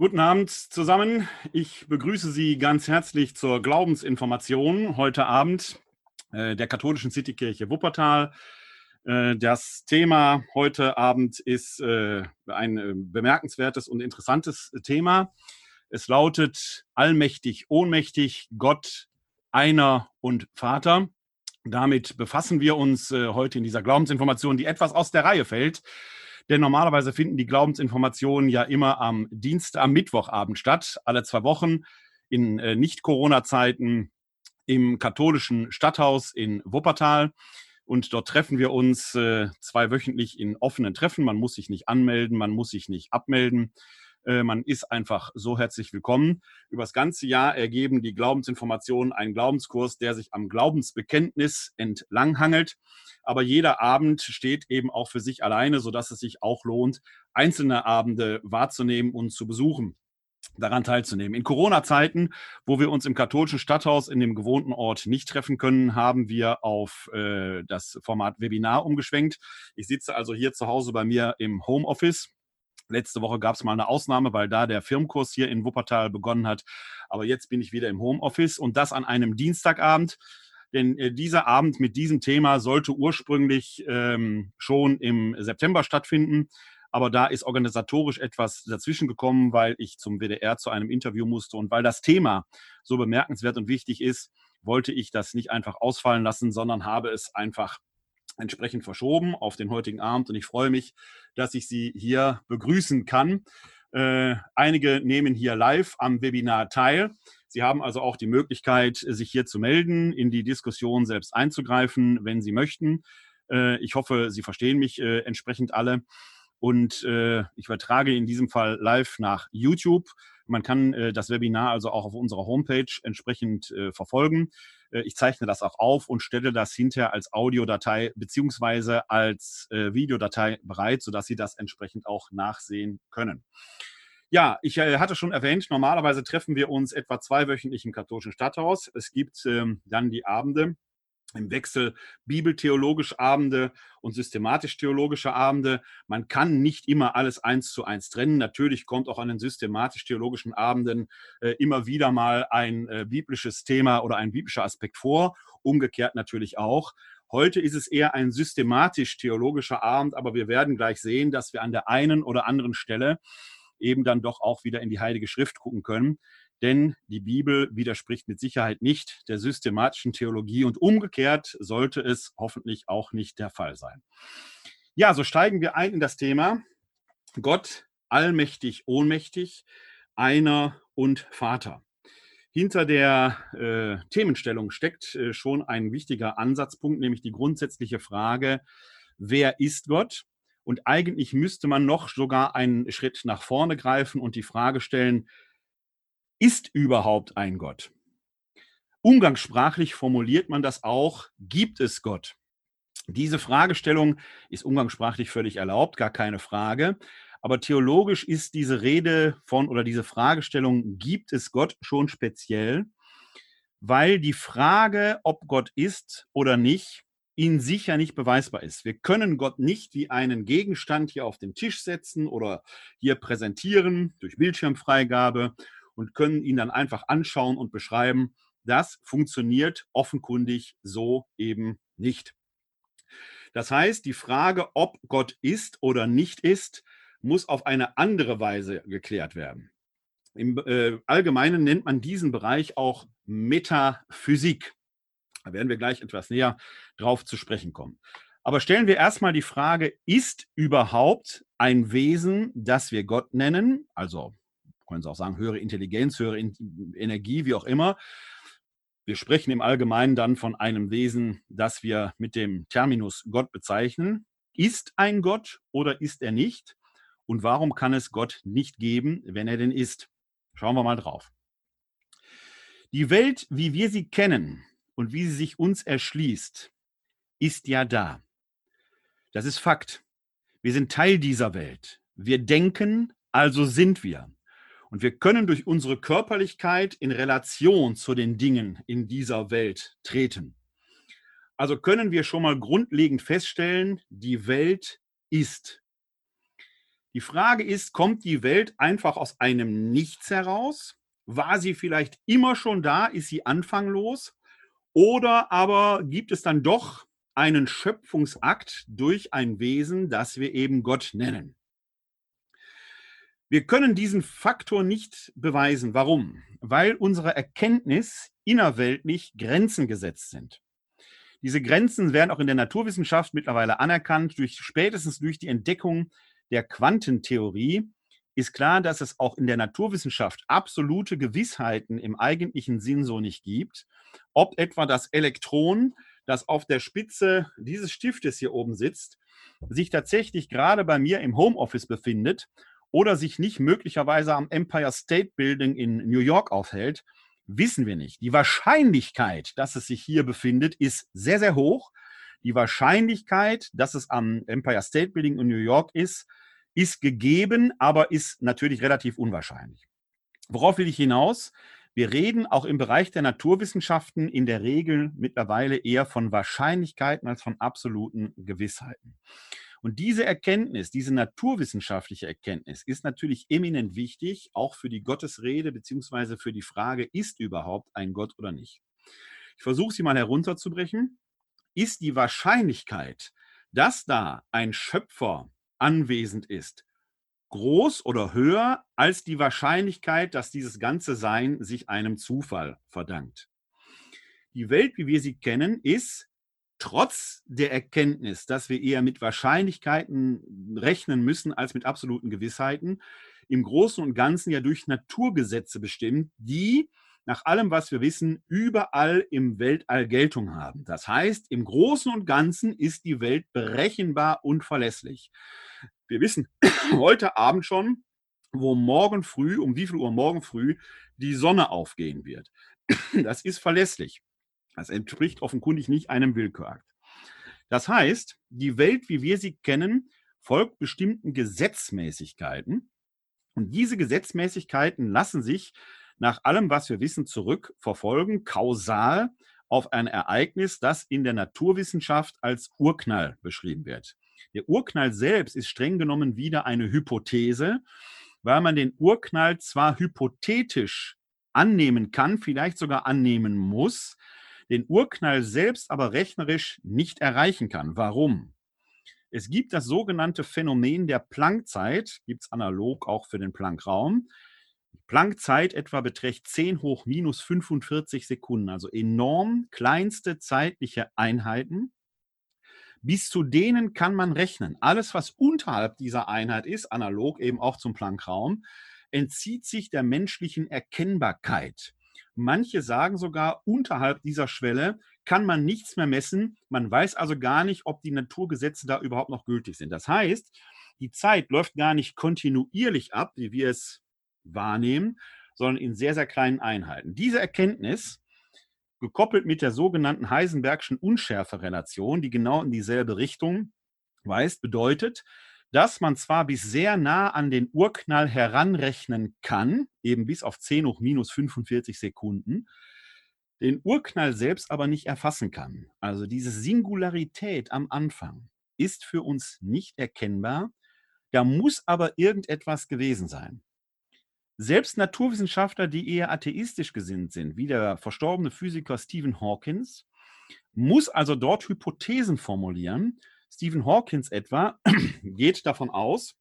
Guten Abend zusammen. Ich begrüße Sie ganz herzlich zur Glaubensinformation heute Abend äh, der katholischen Citykirche Wuppertal. Äh, das Thema heute Abend ist äh, ein bemerkenswertes und interessantes Thema. Es lautet allmächtig, ohnmächtig, Gott, einer und Vater. Damit befassen wir uns heute in dieser Glaubensinformation, die etwas aus der Reihe fällt. Denn normalerweise finden die Glaubensinformationen ja immer am Dienstag, am Mittwochabend statt, alle zwei Wochen in äh, Nicht-Corona-Zeiten im katholischen Stadthaus in Wuppertal. Und dort treffen wir uns äh, zweiwöchentlich in offenen Treffen. Man muss sich nicht anmelden, man muss sich nicht abmelden. Äh, man ist einfach so herzlich willkommen. Über das ganze Jahr ergeben die Glaubensinformationen einen Glaubenskurs, der sich am Glaubensbekenntnis entlanghangelt. Aber jeder Abend steht eben auch für sich alleine, sodass es sich auch lohnt, einzelne Abende wahrzunehmen und zu besuchen daran teilzunehmen. In Corona-Zeiten, wo wir uns im katholischen Stadthaus in dem gewohnten Ort nicht treffen können, haben wir auf äh, das Format Webinar umgeschwenkt. Ich sitze also hier zu Hause bei mir im Homeoffice Letzte Woche gab es mal eine Ausnahme, weil da der Firmenkurs hier in Wuppertal begonnen hat. Aber jetzt bin ich wieder im Homeoffice und das an einem Dienstagabend. Denn äh, dieser Abend mit diesem Thema sollte ursprünglich ähm, schon im September stattfinden. Aber da ist organisatorisch etwas dazwischen gekommen, weil ich zum WDR zu einem Interview musste und weil das Thema so bemerkenswert und wichtig ist, wollte ich das nicht einfach ausfallen lassen, sondern habe es einfach entsprechend verschoben auf den heutigen Abend und ich freue mich, dass ich Sie hier begrüßen kann. Äh, einige nehmen hier live am Webinar teil. Sie haben also auch die Möglichkeit, sich hier zu melden, in die Diskussion selbst einzugreifen, wenn Sie möchten. Äh, ich hoffe, Sie verstehen mich äh, entsprechend alle. Und äh, ich übertrage in diesem Fall live nach YouTube. Man kann äh, das Webinar also auch auf unserer Homepage entsprechend äh, verfolgen. Äh, ich zeichne das auch auf und stelle das hinterher als Audiodatei beziehungsweise als äh, Videodatei bereit, sodass Sie das entsprechend auch nachsehen können. Ja, ich äh, hatte schon erwähnt, normalerweise treffen wir uns etwa zweiwöchentlich im katholischen Stadthaus. Es gibt ähm, dann die Abende, im Wechsel bibeltheologische Abende und systematisch-theologische Abende. Man kann nicht immer alles eins zu eins trennen. Natürlich kommt auch an den systematisch-theologischen Abenden äh, immer wieder mal ein äh, biblisches Thema oder ein biblischer Aspekt vor. Umgekehrt natürlich auch. Heute ist es eher ein systematisch-theologischer Abend, aber wir werden gleich sehen, dass wir an der einen oder anderen Stelle eben dann doch auch wieder in die Heilige Schrift gucken können denn die Bibel widerspricht mit Sicherheit nicht der systematischen Theologie und umgekehrt sollte es hoffentlich auch nicht der Fall sein. Ja, so steigen wir ein in das Thema Gott, allmächtig, ohnmächtig, einer und Vater. Hinter der äh, Themenstellung steckt äh, schon ein wichtiger Ansatzpunkt, nämlich die grundsätzliche Frage, wer ist Gott? Und eigentlich müsste man noch sogar einen Schritt nach vorne greifen und die Frage stellen, ist überhaupt ein Gott? Umgangssprachlich formuliert man das auch, gibt es Gott? Diese Fragestellung ist umgangssprachlich völlig erlaubt, gar keine Frage. Aber theologisch ist diese Rede von oder diese Fragestellung, gibt es Gott schon speziell, weil die Frage, ob Gott ist oder nicht, in sich ja nicht beweisbar ist. Wir können Gott nicht wie einen Gegenstand hier auf den Tisch setzen oder hier präsentieren durch Bildschirmfreigabe und können ihn dann einfach anschauen und beschreiben. Das funktioniert offenkundig so eben nicht. Das heißt, die Frage, ob Gott ist oder nicht ist, muss auf eine andere Weise geklärt werden. Im äh, Allgemeinen nennt man diesen Bereich auch Metaphysik. Da werden wir gleich etwas näher drauf zu sprechen kommen. Aber stellen wir erstmal die Frage, ist überhaupt ein Wesen, das wir Gott nennen, also können Sie auch sagen, höhere Intelligenz, höhere Energie, wie auch immer. Wir sprechen im Allgemeinen dann von einem Wesen, das wir mit dem Terminus Gott bezeichnen. Ist ein Gott oder ist er nicht? Und warum kann es Gott nicht geben, wenn er denn ist? Schauen wir mal drauf. Die Welt, wie wir sie kennen und wie sie sich uns erschließt, ist ja da. Das ist Fakt. Wir sind Teil dieser Welt. Wir denken, also sind wir. Und wir können durch unsere Körperlichkeit in Relation zu den Dingen in dieser Welt treten. Also können wir schon mal grundlegend feststellen, die Welt ist. Die Frage ist, kommt die Welt einfach aus einem Nichts heraus? War sie vielleicht immer schon da? Ist sie anfanglos? Oder aber gibt es dann doch einen Schöpfungsakt durch ein Wesen, das wir eben Gott nennen? Wir können diesen Faktor nicht beweisen. Warum? Weil unsere Erkenntnis innerweltlich Grenzen gesetzt sind. Diese Grenzen werden auch in der Naturwissenschaft mittlerweile anerkannt, durch, spätestens durch die Entdeckung der Quantentheorie ist klar, dass es auch in der Naturwissenschaft absolute Gewissheiten im eigentlichen Sinn so nicht gibt. Ob etwa das Elektron, das auf der Spitze dieses Stiftes hier oben sitzt, sich tatsächlich gerade bei mir im Homeoffice befindet oder sich nicht möglicherweise am Empire State Building in New York aufhält, wissen wir nicht. Die Wahrscheinlichkeit, dass es sich hier befindet, ist sehr, sehr hoch. Die Wahrscheinlichkeit, dass es am Empire State Building in New York ist, ist gegeben, aber ist natürlich relativ unwahrscheinlich. Worauf will ich hinaus? Wir reden auch im Bereich der Naturwissenschaften in der Regel mittlerweile eher von Wahrscheinlichkeiten als von absoluten Gewissheiten. Und diese Erkenntnis, diese naturwissenschaftliche Erkenntnis ist natürlich eminent wichtig, auch für die Gottesrede beziehungsweise für die Frage, ist überhaupt ein Gott oder nicht. Ich versuche sie mal herunterzubrechen. Ist die Wahrscheinlichkeit, dass da ein Schöpfer anwesend ist, groß oder höher als die Wahrscheinlichkeit, dass dieses ganze Sein sich einem Zufall verdankt? Die Welt, wie wir sie kennen, ist trotz der Erkenntnis, dass wir eher mit Wahrscheinlichkeiten rechnen müssen als mit absoluten Gewissheiten, im Großen und Ganzen ja durch Naturgesetze bestimmt, die nach allem, was wir wissen, überall im Weltall Geltung haben. Das heißt, im Großen und Ganzen ist die Welt berechenbar und verlässlich. Wir wissen heute Abend schon, wo morgen früh, um wie viel Uhr morgen früh die Sonne aufgehen wird. Das ist verlässlich. Das entspricht offenkundig nicht einem Willkürakt. Das heißt, die Welt, wie wir sie kennen, folgt bestimmten Gesetzmäßigkeiten. Und diese Gesetzmäßigkeiten lassen sich nach allem, was wir wissen, zurückverfolgen, kausal auf ein Ereignis, das in der Naturwissenschaft als Urknall beschrieben wird. Der Urknall selbst ist streng genommen wieder eine Hypothese, weil man den Urknall zwar hypothetisch annehmen kann, vielleicht sogar annehmen muss, den Urknall selbst aber rechnerisch nicht erreichen kann. Warum? Es gibt das sogenannte Phänomen der Planckzeit, gibt es analog auch für den Planckraum. Planckzeit etwa beträgt 10 hoch minus 45 Sekunden, also enorm kleinste zeitliche Einheiten. Bis zu denen kann man rechnen. Alles, was unterhalb dieser Einheit ist, analog eben auch zum Planckraum, entzieht sich der menschlichen Erkennbarkeit. Manche sagen sogar, unterhalb dieser Schwelle kann man nichts mehr messen. Man weiß also gar nicht, ob die Naturgesetze da überhaupt noch gültig sind. Das heißt, die Zeit läuft gar nicht kontinuierlich ab, wie wir es wahrnehmen, sondern in sehr, sehr kleinen Einheiten. Diese Erkenntnis, gekoppelt mit der sogenannten Heisenbergschen Unschärferelation, die genau in dieselbe Richtung weist, bedeutet, dass man zwar bis sehr nah an den Urknall heranrechnen kann, eben bis auf 10 hoch minus 45 Sekunden, den Urknall selbst aber nicht erfassen kann. Also diese Singularität am Anfang ist für uns nicht erkennbar. Da muss aber irgendetwas gewesen sein. Selbst Naturwissenschaftler, die eher atheistisch gesinnt sind, wie der verstorbene Physiker Stephen Hawkins, muss also dort Hypothesen formulieren, Stephen Hawkins etwa geht davon aus,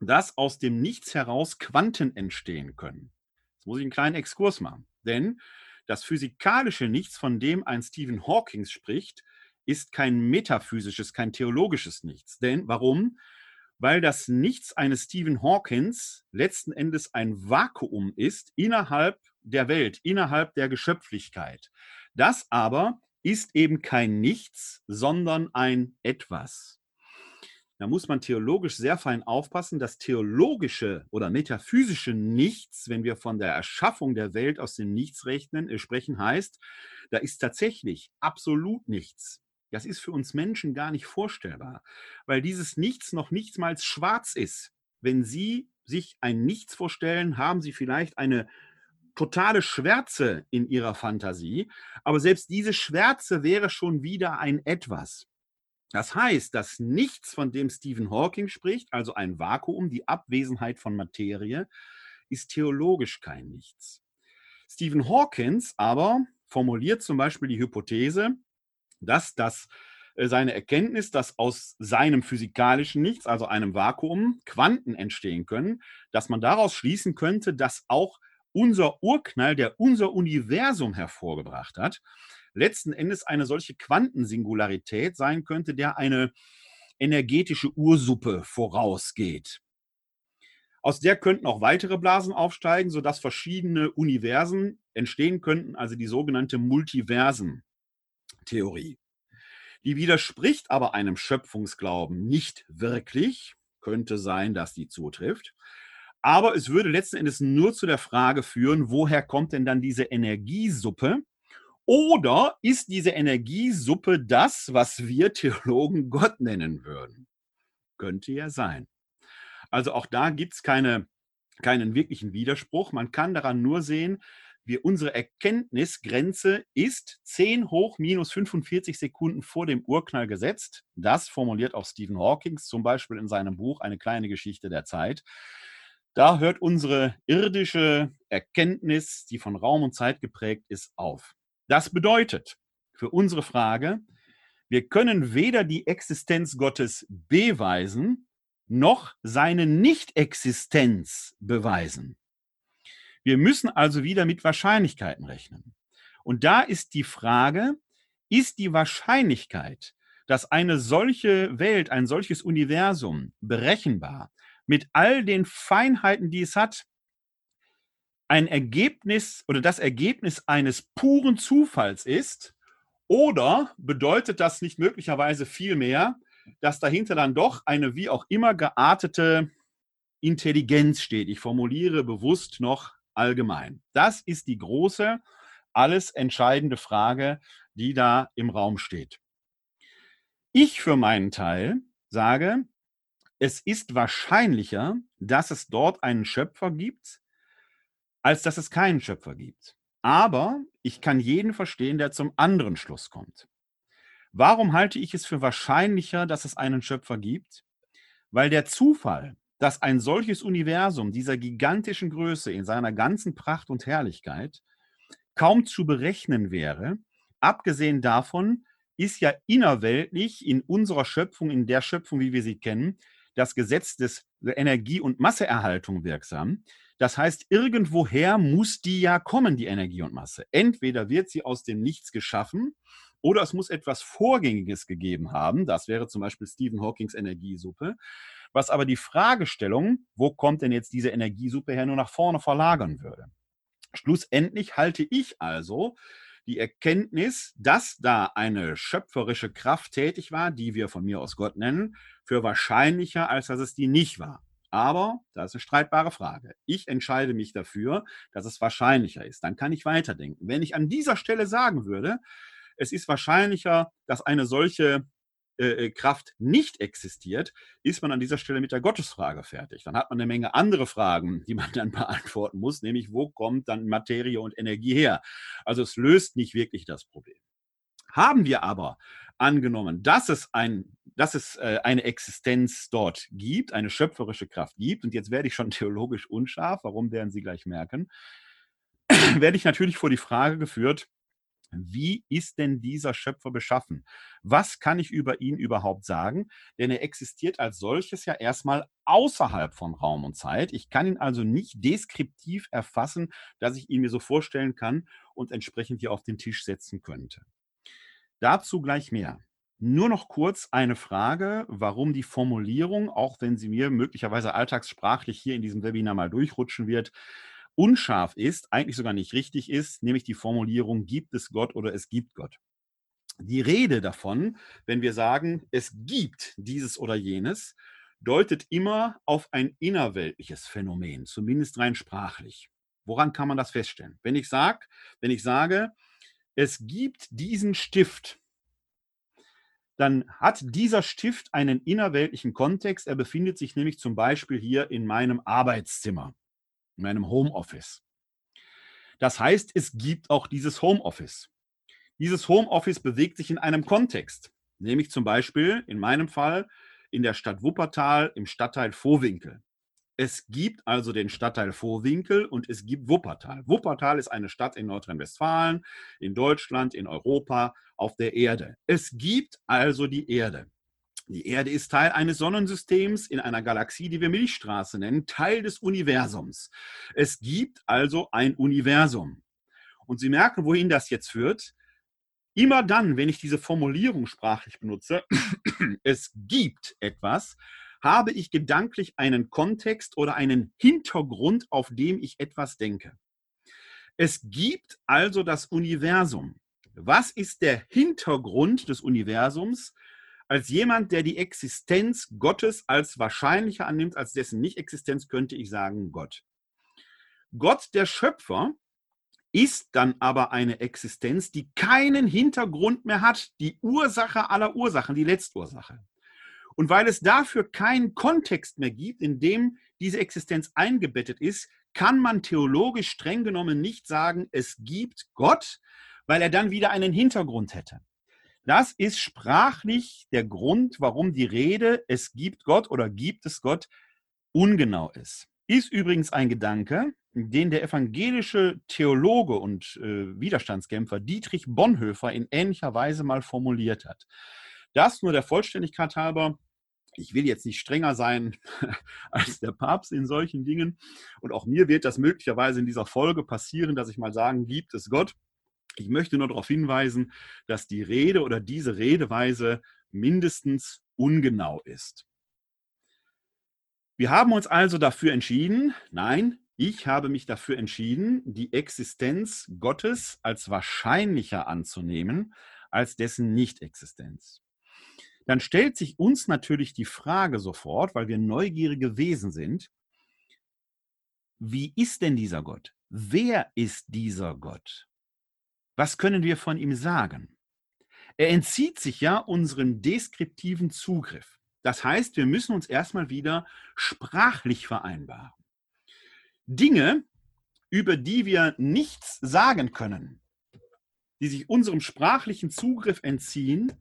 dass aus dem Nichts heraus Quanten entstehen können. Jetzt muss ich einen kleinen Exkurs machen, denn das physikalische Nichts, von dem ein Stephen Hawkins spricht, ist kein metaphysisches, kein theologisches Nichts. Denn warum? Weil das Nichts eines Stephen Hawkins letzten Endes ein Vakuum ist innerhalb der Welt, innerhalb der Geschöpflichkeit. Das aber ist eben kein Nichts, sondern ein Etwas. Da muss man theologisch sehr fein aufpassen. Das theologische oder metaphysische Nichts, wenn wir von der Erschaffung der Welt aus dem Nichts rechnen, äh, sprechen, heißt, da ist tatsächlich absolut nichts. Das ist für uns Menschen gar nicht vorstellbar, weil dieses Nichts noch nichtmals schwarz ist. Wenn Sie sich ein Nichts vorstellen, haben Sie vielleicht eine totale Schwärze in ihrer Fantasie, aber selbst diese Schwärze wäre schon wieder ein Etwas. Das heißt, dass nichts, von dem Stephen Hawking spricht, also ein Vakuum, die Abwesenheit von Materie, ist theologisch kein Nichts. Stephen Hawkins aber formuliert zum Beispiel die Hypothese, dass das äh, seine Erkenntnis, dass aus seinem physikalischen Nichts, also einem Vakuum, Quanten entstehen können, dass man daraus schließen könnte, dass auch unser Urknall, der unser Universum hervorgebracht hat, letzten Endes eine solche Quantensingularität sein könnte, der eine energetische Ursuppe vorausgeht. Aus der könnten auch weitere Blasen aufsteigen, sodass verschiedene Universen entstehen könnten, also die sogenannte Multiversen-Theorie. Die widerspricht aber einem Schöpfungsglauben nicht wirklich. Könnte sein, dass die zutrifft. Aber es würde letzten Endes nur zu der Frage führen, woher kommt denn dann diese Energiesuppe? Oder ist diese Energiesuppe das, was wir Theologen Gott nennen würden? Könnte ja sein. Also auch da gibt es keine, keinen wirklichen Widerspruch. Man kann daran nur sehen, wir, unsere Erkenntnisgrenze ist 10 hoch minus 45 Sekunden vor dem Urknall gesetzt. Das formuliert auch Stephen Hawking zum Beispiel in seinem Buch Eine kleine Geschichte der Zeit. Da hört unsere irdische Erkenntnis, die von Raum und Zeit geprägt ist, auf. Das bedeutet für unsere Frage, wir können weder die Existenz Gottes beweisen, noch seine Nichtexistenz beweisen. Wir müssen also wieder mit Wahrscheinlichkeiten rechnen. Und da ist die Frage, ist die Wahrscheinlichkeit, dass eine solche Welt, ein solches Universum berechenbar mit all den Feinheiten, die es hat, ein Ergebnis oder das Ergebnis eines puren Zufalls ist? Oder bedeutet das nicht möglicherweise vielmehr, dass dahinter dann doch eine wie auch immer geartete Intelligenz steht? Ich formuliere bewusst noch allgemein. Das ist die große, alles entscheidende Frage, die da im Raum steht. Ich für meinen Teil sage, es ist wahrscheinlicher, dass es dort einen Schöpfer gibt, als dass es keinen Schöpfer gibt. Aber ich kann jeden verstehen, der zum anderen Schluss kommt. Warum halte ich es für wahrscheinlicher, dass es einen Schöpfer gibt? Weil der Zufall, dass ein solches Universum dieser gigantischen Größe in seiner ganzen Pracht und Herrlichkeit kaum zu berechnen wäre, abgesehen davon ist ja innerweltlich in unserer Schöpfung, in der Schöpfung, wie wir sie kennen, das Gesetz des Energie- und Masseerhaltung wirksam. Das heißt, irgendwoher muss die ja kommen, die Energie und Masse. Entweder wird sie aus dem Nichts geschaffen oder es muss etwas Vorgängiges gegeben haben. Das wäre zum Beispiel Stephen Hawkings Energiesuppe. Was aber die Fragestellung, wo kommt denn jetzt diese Energiesuppe her, nur nach vorne verlagern würde. Schlussendlich halte ich also die Erkenntnis, dass da eine schöpferische Kraft tätig war, die wir von mir aus Gott nennen, für wahrscheinlicher, als dass es die nicht war. Aber das ist eine streitbare Frage. Ich entscheide mich dafür, dass es wahrscheinlicher ist. Dann kann ich weiterdenken. Wenn ich an dieser Stelle sagen würde, es ist wahrscheinlicher, dass eine solche äh, äh, Kraft nicht existiert, ist man an dieser Stelle mit der Gottesfrage fertig. Dann hat man eine Menge andere Fragen, die man dann beantworten muss, nämlich wo kommt dann Materie und Energie her? Also es löst nicht wirklich das Problem. Haben wir aber angenommen, dass es, ein, dass es äh, eine Existenz dort gibt, eine schöpferische Kraft gibt, und jetzt werde ich schon theologisch unscharf, warum werden Sie gleich merken, werde ich natürlich vor die Frage geführt, wie ist denn dieser Schöpfer beschaffen? Was kann ich über ihn überhaupt sagen? Denn er existiert als solches ja erstmal außerhalb von Raum und Zeit. Ich kann ihn also nicht deskriptiv erfassen, dass ich ihn mir so vorstellen kann und entsprechend hier auf den Tisch setzen könnte. Dazu gleich mehr. Nur noch kurz eine Frage, warum die Formulierung, auch wenn sie mir möglicherweise alltagssprachlich hier in diesem Webinar mal durchrutschen wird, unscharf ist, eigentlich sogar nicht richtig ist, nämlich die Formulierung, gibt es Gott oder es gibt Gott. Die Rede davon, wenn wir sagen, es gibt dieses oder jenes, deutet immer auf ein innerweltliches Phänomen, zumindest rein sprachlich. Woran kann man das feststellen? Wenn ich sage, wenn ich sage, es gibt diesen Stift, dann hat dieser Stift einen innerweltlichen Kontext. Er befindet sich nämlich zum Beispiel hier in meinem Arbeitszimmer in meinem Homeoffice. Das heißt, es gibt auch dieses Homeoffice. Dieses Homeoffice bewegt sich in einem Kontext. Nämlich zum Beispiel in meinem Fall in der Stadt Wuppertal im Stadtteil Vohwinkel. Es gibt also den Stadtteil Vohwinkel und es gibt Wuppertal. Wuppertal ist eine Stadt in Nordrhein-Westfalen, in Deutschland, in Europa, auf der Erde. Es gibt also die Erde. Die Erde ist Teil eines Sonnensystems in einer Galaxie, die wir Milchstraße nennen, Teil des Universums. Es gibt also ein Universum. Und Sie merken, wohin das jetzt führt. Immer dann, wenn ich diese Formulierung sprachlich benutze, es gibt etwas, habe ich gedanklich einen Kontext oder einen Hintergrund, auf dem ich etwas denke. Es gibt also das Universum. Was ist der Hintergrund des Universums? Als jemand, der die Existenz Gottes als wahrscheinlicher annimmt, als dessen Nicht-Existenz, könnte ich sagen Gott. Gott, der Schöpfer, ist dann aber eine Existenz, die keinen Hintergrund mehr hat, die Ursache aller Ursachen, die Letztursache. Und weil es dafür keinen Kontext mehr gibt, in dem diese Existenz eingebettet ist, kann man theologisch streng genommen nicht sagen, es gibt Gott, weil er dann wieder einen Hintergrund hätte. Das ist sprachlich der Grund, warum die Rede es gibt Gott oder gibt es Gott ungenau ist. Ist übrigens ein Gedanke, den der evangelische Theologe und äh, Widerstandskämpfer Dietrich Bonhoeffer in ähnlicher Weise mal formuliert hat. Das nur der Vollständigkeit halber. Ich will jetzt nicht strenger sein als der Papst in solchen Dingen. Und auch mir wird das möglicherweise in dieser Folge passieren, dass ich mal sagen, gibt es Gott. Ich möchte nur darauf hinweisen, dass die Rede oder diese Redeweise mindestens ungenau ist. Wir haben uns also dafür entschieden, nein, ich habe mich dafür entschieden, die Existenz Gottes als wahrscheinlicher anzunehmen als dessen Nicht-Existenz dann stellt sich uns natürlich die Frage sofort, weil wir neugierige Wesen sind, wie ist denn dieser Gott? Wer ist dieser Gott? Was können wir von ihm sagen? Er entzieht sich ja unserem deskriptiven Zugriff. Das heißt, wir müssen uns erstmal wieder sprachlich vereinbaren. Dinge, über die wir nichts sagen können, die sich unserem sprachlichen Zugriff entziehen,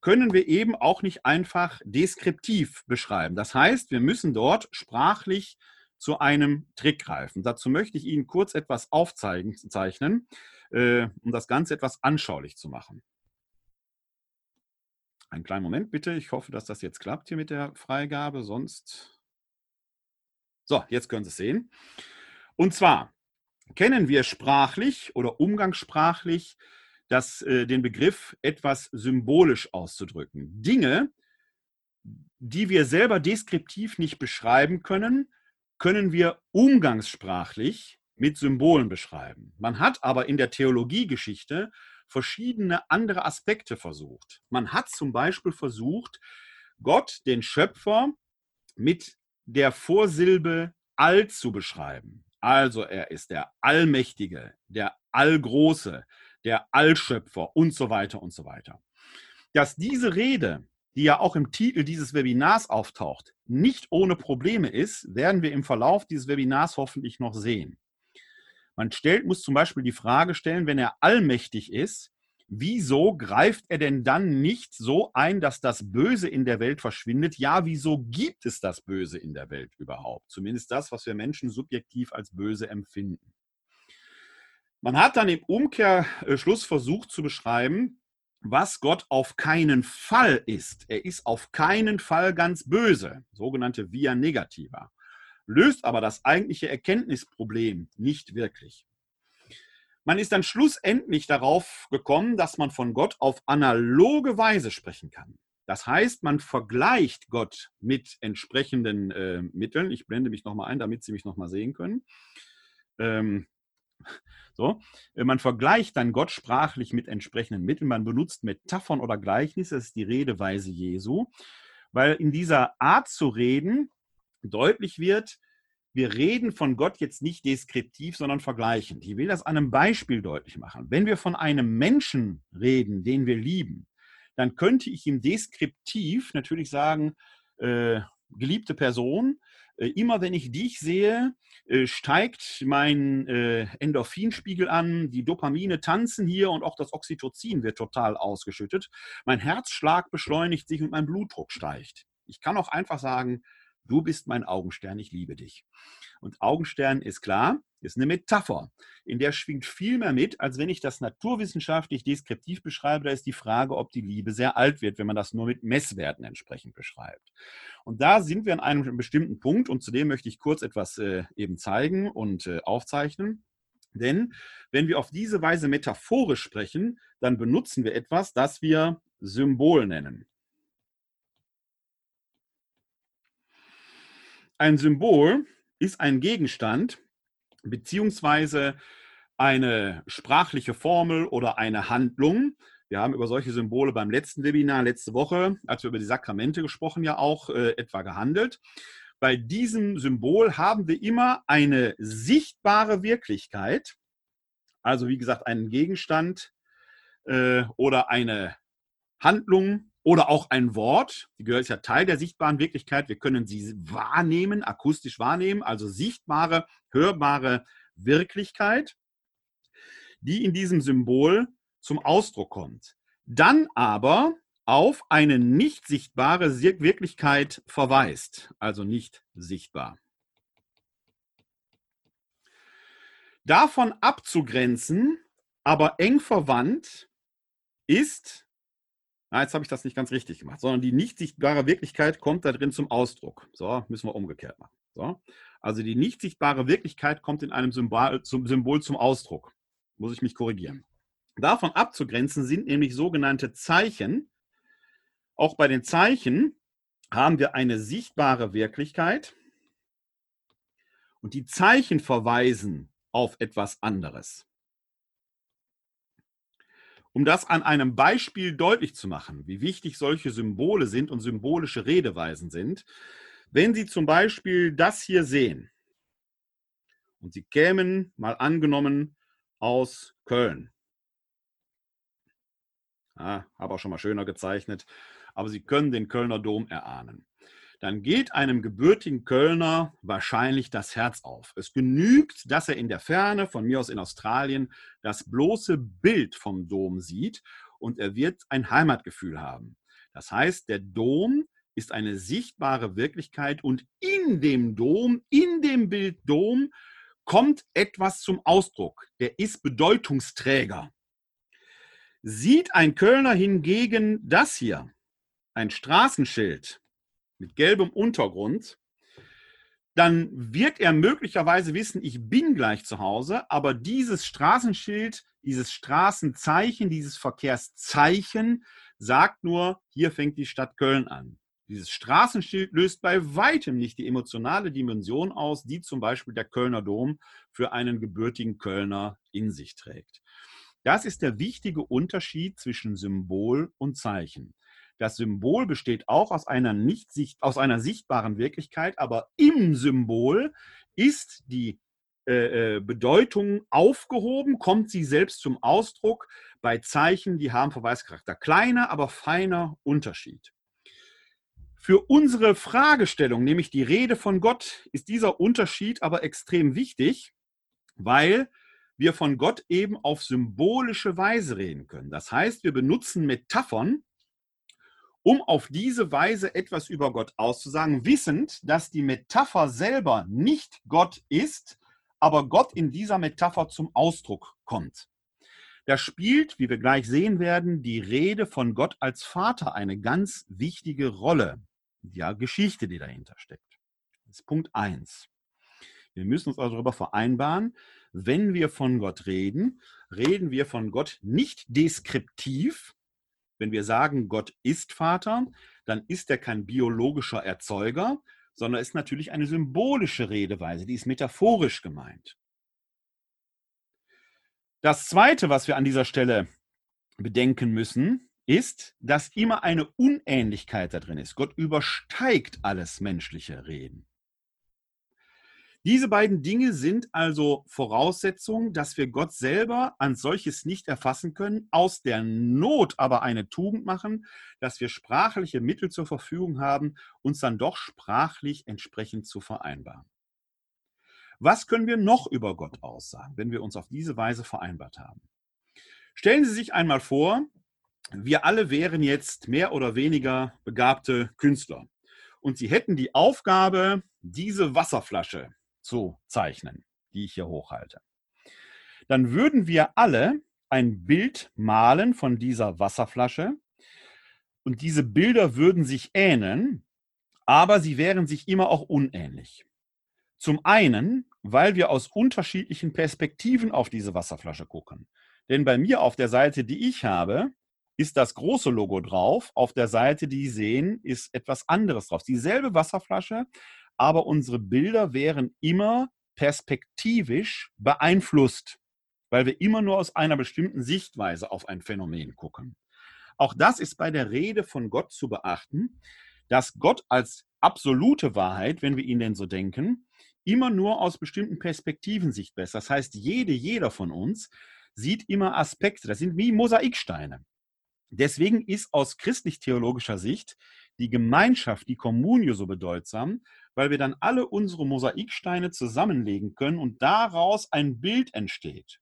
können wir eben auch nicht einfach deskriptiv beschreiben. Das heißt, wir müssen dort sprachlich zu einem Trick greifen. Dazu möchte ich Ihnen kurz etwas aufzeichnen, äh, um das Ganze etwas anschaulich zu machen. Einen kleinen Moment bitte. Ich hoffe, dass das jetzt klappt hier mit der Freigabe. Sonst. So, jetzt können Sie es sehen. Und zwar kennen wir sprachlich oder umgangssprachlich das, äh, den Begriff etwas symbolisch auszudrücken. Dinge, die wir selber deskriptiv nicht beschreiben können, können wir umgangssprachlich mit Symbolen beschreiben. Man hat aber in der Theologiegeschichte verschiedene andere Aspekte versucht. Man hat zum Beispiel versucht, Gott, den Schöpfer, mit der Vorsilbe All zu beschreiben. Also er ist der Allmächtige, der Allgroße, der Allschöpfer und so weiter und so weiter. Dass diese Rede, die ja auch im Titel dieses Webinars auftaucht, nicht ohne Probleme ist, werden wir im Verlauf dieses Webinars hoffentlich noch sehen. Man stellt, muss zum Beispiel die Frage stellen, wenn er allmächtig ist, wieso greift er denn dann nicht so ein, dass das Böse in der Welt verschwindet? Ja, wieso gibt es das Böse in der Welt überhaupt? Zumindest das, was wir Menschen subjektiv als böse empfinden. Man hat dann im Umkehrschluss versucht zu beschreiben, was Gott auf keinen Fall ist. Er ist auf keinen Fall ganz böse, sogenannte Via Negativa, löst aber das eigentliche Erkenntnisproblem nicht wirklich. Man ist dann schlussendlich darauf gekommen, dass man von Gott auf analoge Weise sprechen kann. Das heißt, man vergleicht Gott mit entsprechenden äh, Mitteln. Ich blende mich nochmal ein, damit Sie mich nochmal sehen können. Ähm, so, äh, man vergleicht dann Gott sprachlich mit entsprechenden Mitteln. Man benutzt Metaphern oder Gleichnisse. Das ist die Redeweise Jesu, weil in dieser Art zu reden deutlich wird, wir reden von Gott jetzt nicht deskriptiv, sondern vergleichend. Ich will das an einem Beispiel deutlich machen. Wenn wir von einem Menschen reden, den wir lieben, dann könnte ich ihm deskriptiv natürlich sagen, äh, geliebte Person, Äh, immer wenn ich dich sehe, äh, steigt mein äh, Endorphinspiegel an, die Dopamine tanzen hier und auch das Oxytocin wird total ausgeschüttet. Mein Herzschlag beschleunigt sich und mein Blutdruck steigt. Ich kann auch einfach sagen, du bist mein Augenstern, ich liebe dich. Und Augenstern ist klar, ist eine Metapher. In der schwingt viel mehr mit, als wenn ich das naturwissenschaftlich deskriptiv beschreibe. Da ist die Frage, ob die Liebe sehr alt wird, wenn man das nur mit Messwerten entsprechend beschreibt. Und da sind wir an einem bestimmten Punkt und zu dem möchte ich kurz etwas äh, eben zeigen und äh, aufzeichnen. Denn wenn wir auf diese Weise metaphorisch sprechen, dann benutzen wir etwas, das wir Symbol nennen. Ein Symbol ist ein Gegenstand beziehungsweise eine sprachliche Formel oder eine Handlung. Wir haben über solche Symbole beim letzten Webinar letzte Woche, als wir über die Sakramente gesprochen, ja auch äh, etwa gehandelt. Bei diesem Symbol haben wir immer eine sichtbare Wirklichkeit, also wie gesagt einen Gegenstand äh, oder eine Handlung oder auch ein Wort, die gehört ja Teil der sichtbaren Wirklichkeit. Wir können sie wahrnehmen, akustisch wahrnehmen, also sichtbare, hörbare Wirklichkeit, die in diesem Symbol zum Ausdruck kommt. Dann aber auf eine nicht sichtbare Wirklichkeit verweist, also nicht sichtbar. Davon abzugrenzen, aber eng verwandt, ist ah, jetzt habe ich das nicht ganz richtig gemacht, sondern die nicht sichtbare Wirklichkeit kommt da drin zum Ausdruck. So, müssen wir umgekehrt machen. So. Also die nicht sichtbare Wirklichkeit kommt in einem Symbol zum, Symbol zum Ausdruck. Muss ich mich korrigieren. Davon abzugrenzen sind nämlich sogenannte Zeichen. Auch bei den Zeichen haben wir eine sichtbare Wirklichkeit und die Zeichen verweisen auf etwas anderes. Um das an einem Beispiel deutlich zu machen, wie wichtig solche Symbole sind und symbolische Redeweisen sind, wenn Sie zum Beispiel das hier sehen. Und Sie kämen mal angenommen aus Köln, ja, habe auch schon mal schöner gezeichnet, aber Sie können den Kölner Dom erahnen dann geht einem gebürtigen Kölner wahrscheinlich das Herz auf. Es genügt, dass er in der Ferne, von mir aus in Australien, das bloße Bild vom Dom sieht und er wird ein Heimatgefühl haben. Das heißt, der Dom ist eine sichtbare Wirklichkeit und in dem Dom, in dem Bild Dom, kommt etwas zum Ausdruck. Der ist Bedeutungsträger. Sieht ein Kölner hingegen das hier, ein Straßenschild, mit gelbem Untergrund, dann wird er möglicherweise wissen, ich bin gleich zu Hause, aber dieses Straßenschild, dieses Straßenzeichen, dieses Verkehrszeichen sagt nur, hier fängt die Stadt Köln an. Dieses Straßenschild löst bei weitem nicht die emotionale Dimension aus, die zum Beispiel der Kölner Dom für einen gebürtigen Kölner in sich trägt. Das ist der wichtige Unterschied zwischen Symbol und Zeichen. Das Symbol besteht auch aus einer, nicht sicht, aus einer sichtbaren Wirklichkeit, aber im Symbol ist die äh, äh, Bedeutung aufgehoben, kommt sie selbst zum Ausdruck bei Zeichen, die haben Verweischarakter. Kleiner, aber feiner Unterschied. Für unsere Fragestellung, nämlich die Rede von Gott, ist dieser Unterschied aber extrem wichtig, weil wir von Gott eben auf symbolische Weise reden können. Das heißt, wir benutzen Metaphern, um auf diese Weise etwas über Gott auszusagen, wissend, dass die Metapher selber nicht Gott ist, aber Gott in dieser Metapher zum Ausdruck kommt. Da spielt, wie wir gleich sehen werden, die Rede von Gott als Vater eine ganz wichtige Rolle. Ja, Geschichte, die dahinter steckt. Das ist Punkt 1. Wir müssen uns also darüber vereinbaren, wenn wir von Gott reden, reden wir von Gott nicht deskriptiv, wenn wir sagen, Gott ist Vater, dann ist er kein biologischer Erzeuger, sondern ist natürlich eine symbolische Redeweise, die ist metaphorisch gemeint. Das Zweite, was wir an dieser Stelle bedenken müssen, ist, dass immer eine Unähnlichkeit da drin ist. Gott übersteigt alles menschliche Reden. Diese beiden Dinge sind also Voraussetzungen, dass wir Gott selber als solches nicht erfassen können, aus der Not aber eine Tugend machen, dass wir sprachliche Mittel zur Verfügung haben, uns dann doch sprachlich entsprechend zu vereinbaren. Was können wir noch über Gott aussagen, wenn wir uns auf diese Weise vereinbart haben? Stellen Sie sich einmal vor, wir alle wären jetzt mehr oder weniger begabte Künstler und Sie hätten die Aufgabe, diese Wasserflasche zu zeichnen, die ich hier hochhalte. Dann würden wir alle ein Bild malen von dieser Wasserflasche und diese Bilder würden sich ähneln, aber sie wären sich immer auch unähnlich. Zum einen, weil wir aus unterschiedlichen Perspektiven auf diese Wasserflasche gucken. Denn bei mir auf der Seite, die ich habe, ist das große Logo drauf. Auf der Seite, die Sie sehen, ist etwas anderes drauf. Dieselbe Wasserflasche, aber unsere Bilder wären immer perspektivisch beeinflusst, weil wir immer nur aus einer bestimmten Sichtweise auf ein Phänomen gucken. Auch das ist bei der Rede von Gott zu beachten, dass Gott als absolute Wahrheit, wenn wir ihn denn so denken, immer nur aus bestimmten Perspektiven sichtbar ist. Das heißt, jede, jeder von uns sieht immer Aspekte. Das sind wie Mosaiksteine. Deswegen ist aus christlich-theologischer Sicht die Gemeinschaft, die Kommunio so bedeutsam, weil wir dann alle unsere Mosaiksteine zusammenlegen können und daraus ein Bild entsteht.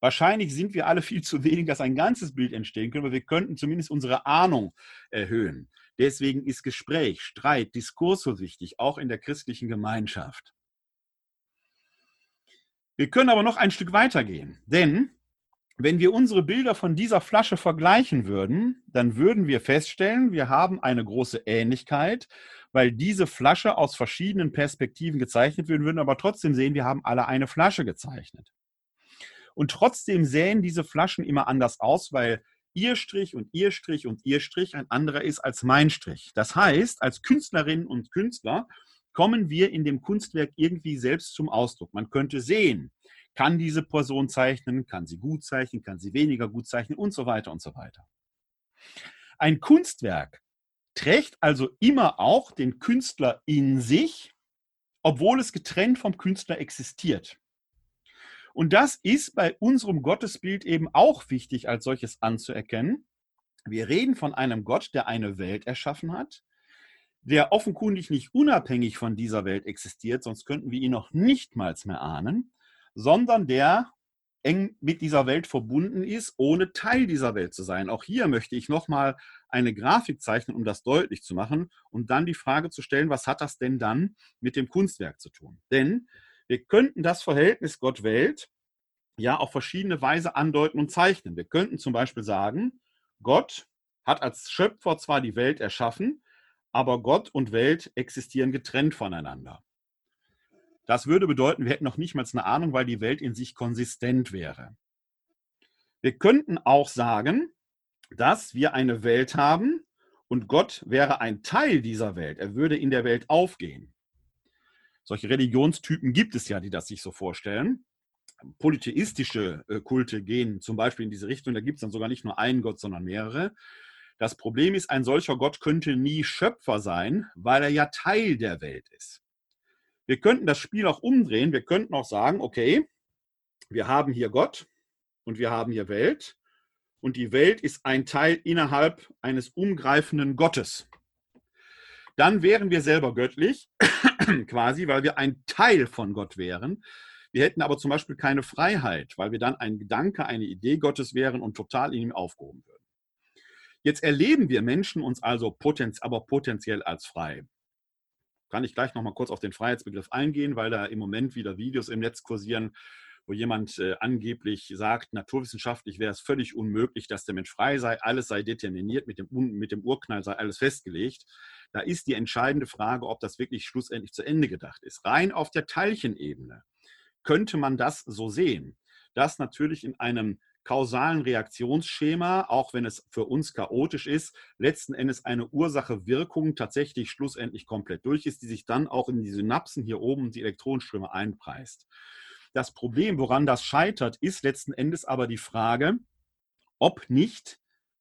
Wahrscheinlich sind wir alle viel zu wenig, dass ein ganzes Bild entstehen könnte, aber wir könnten zumindest unsere Ahnung erhöhen. Deswegen ist Gespräch, Streit, Diskurs so wichtig, auch in der christlichen Gemeinschaft. Wir können aber noch ein Stück weitergehen, denn wenn wir unsere Bilder von dieser Flasche vergleichen würden, dann würden wir feststellen, wir haben eine große Ähnlichkeit, weil diese Flasche aus verschiedenen Perspektiven gezeichnet wird, würden aber trotzdem sehen, wir haben alle eine Flasche gezeichnet. Und trotzdem sähen diese Flaschen immer anders aus, weil ihr Strich und ihr Strich und ihr Strich ein anderer ist als mein Strich. Das heißt, als Künstlerinnen und Künstler kommen wir in dem Kunstwerk irgendwie selbst zum Ausdruck. Man könnte sehen, kann diese Person zeichnen, kann sie gut zeichnen, kann sie weniger gut zeichnen und so weiter und so weiter. Ein Kunstwerk trägt also immer auch den Künstler in sich, obwohl es getrennt vom Künstler existiert. Und das ist bei unserem Gottesbild eben auch wichtig, als solches anzuerkennen. Wir reden von einem Gott, der eine Welt erschaffen hat, der offenkundig nicht unabhängig von dieser Welt existiert, sonst könnten wir ihn noch nicht mal mehr ahnen, sondern der eng mit dieser Welt verbunden ist, ohne Teil dieser Welt zu sein. Auch hier möchte ich nochmal eine Grafik zeichnen, um das deutlich zu machen und dann die Frage zu stellen, was hat das denn dann mit dem Kunstwerk zu tun? Denn wir könnten das Verhältnis Gott-Welt ja auf verschiedene Weise andeuten und zeichnen. Wir könnten zum Beispiel sagen, Gott hat als Schöpfer zwar die Welt erschaffen, aber Gott und Welt existieren getrennt voneinander. Das würde bedeuten, wir hätten noch nicht mal eine Ahnung, weil die Welt in sich konsistent wäre. Wir könnten auch sagen, dass wir eine Welt haben und Gott wäre ein Teil dieser Welt. Er würde in der Welt aufgehen. Solche Religionstypen gibt es ja, die das sich so vorstellen. Polytheistische äh, Kulte gehen zum Beispiel in diese Richtung. Da gibt es dann sogar nicht nur einen Gott, sondern mehrere. Das Problem ist, ein solcher Gott könnte nie Schöpfer sein, weil er ja Teil der Welt ist. Wir könnten das Spiel auch umdrehen. Wir könnten auch sagen, okay, wir haben hier Gott und wir haben hier Welt und die Welt ist ein Teil innerhalb eines umgreifenden Gottes. Dann wären wir selber göttlich, quasi, weil wir ein Teil von Gott wären. Wir hätten aber zum Beispiel keine Freiheit, weil wir dann ein Gedanke, eine Idee Gottes wären und total in ihm aufgehoben würden. Jetzt erleben wir Menschen uns also potenz aber potenziell als frei kann ich gleich nochmal kurz auf den Freiheitsbegriff eingehen, weil da im Moment wieder Videos im Netz kursieren, wo jemand äh, angeblich sagt, naturwissenschaftlich wäre es völlig unmöglich, dass der Mensch frei sei, alles sei determiniert, mit dem, mit dem Urknall sei alles festgelegt. Da ist die entscheidende Frage, ob das wirklich schlussendlich zu Ende gedacht ist. Rein auf der Teilchenebene könnte man das so sehen, dass natürlich in einem kausalen Reaktionsschema, auch wenn es für uns chaotisch ist, letzten Endes eine Ursache-Wirkung tatsächlich schlussendlich komplett durch ist, die sich dann auch in die Synapsen hier oben, die Elektronenströme einpreist. Das Problem, woran das scheitert, ist letzten Endes aber die Frage, ob nicht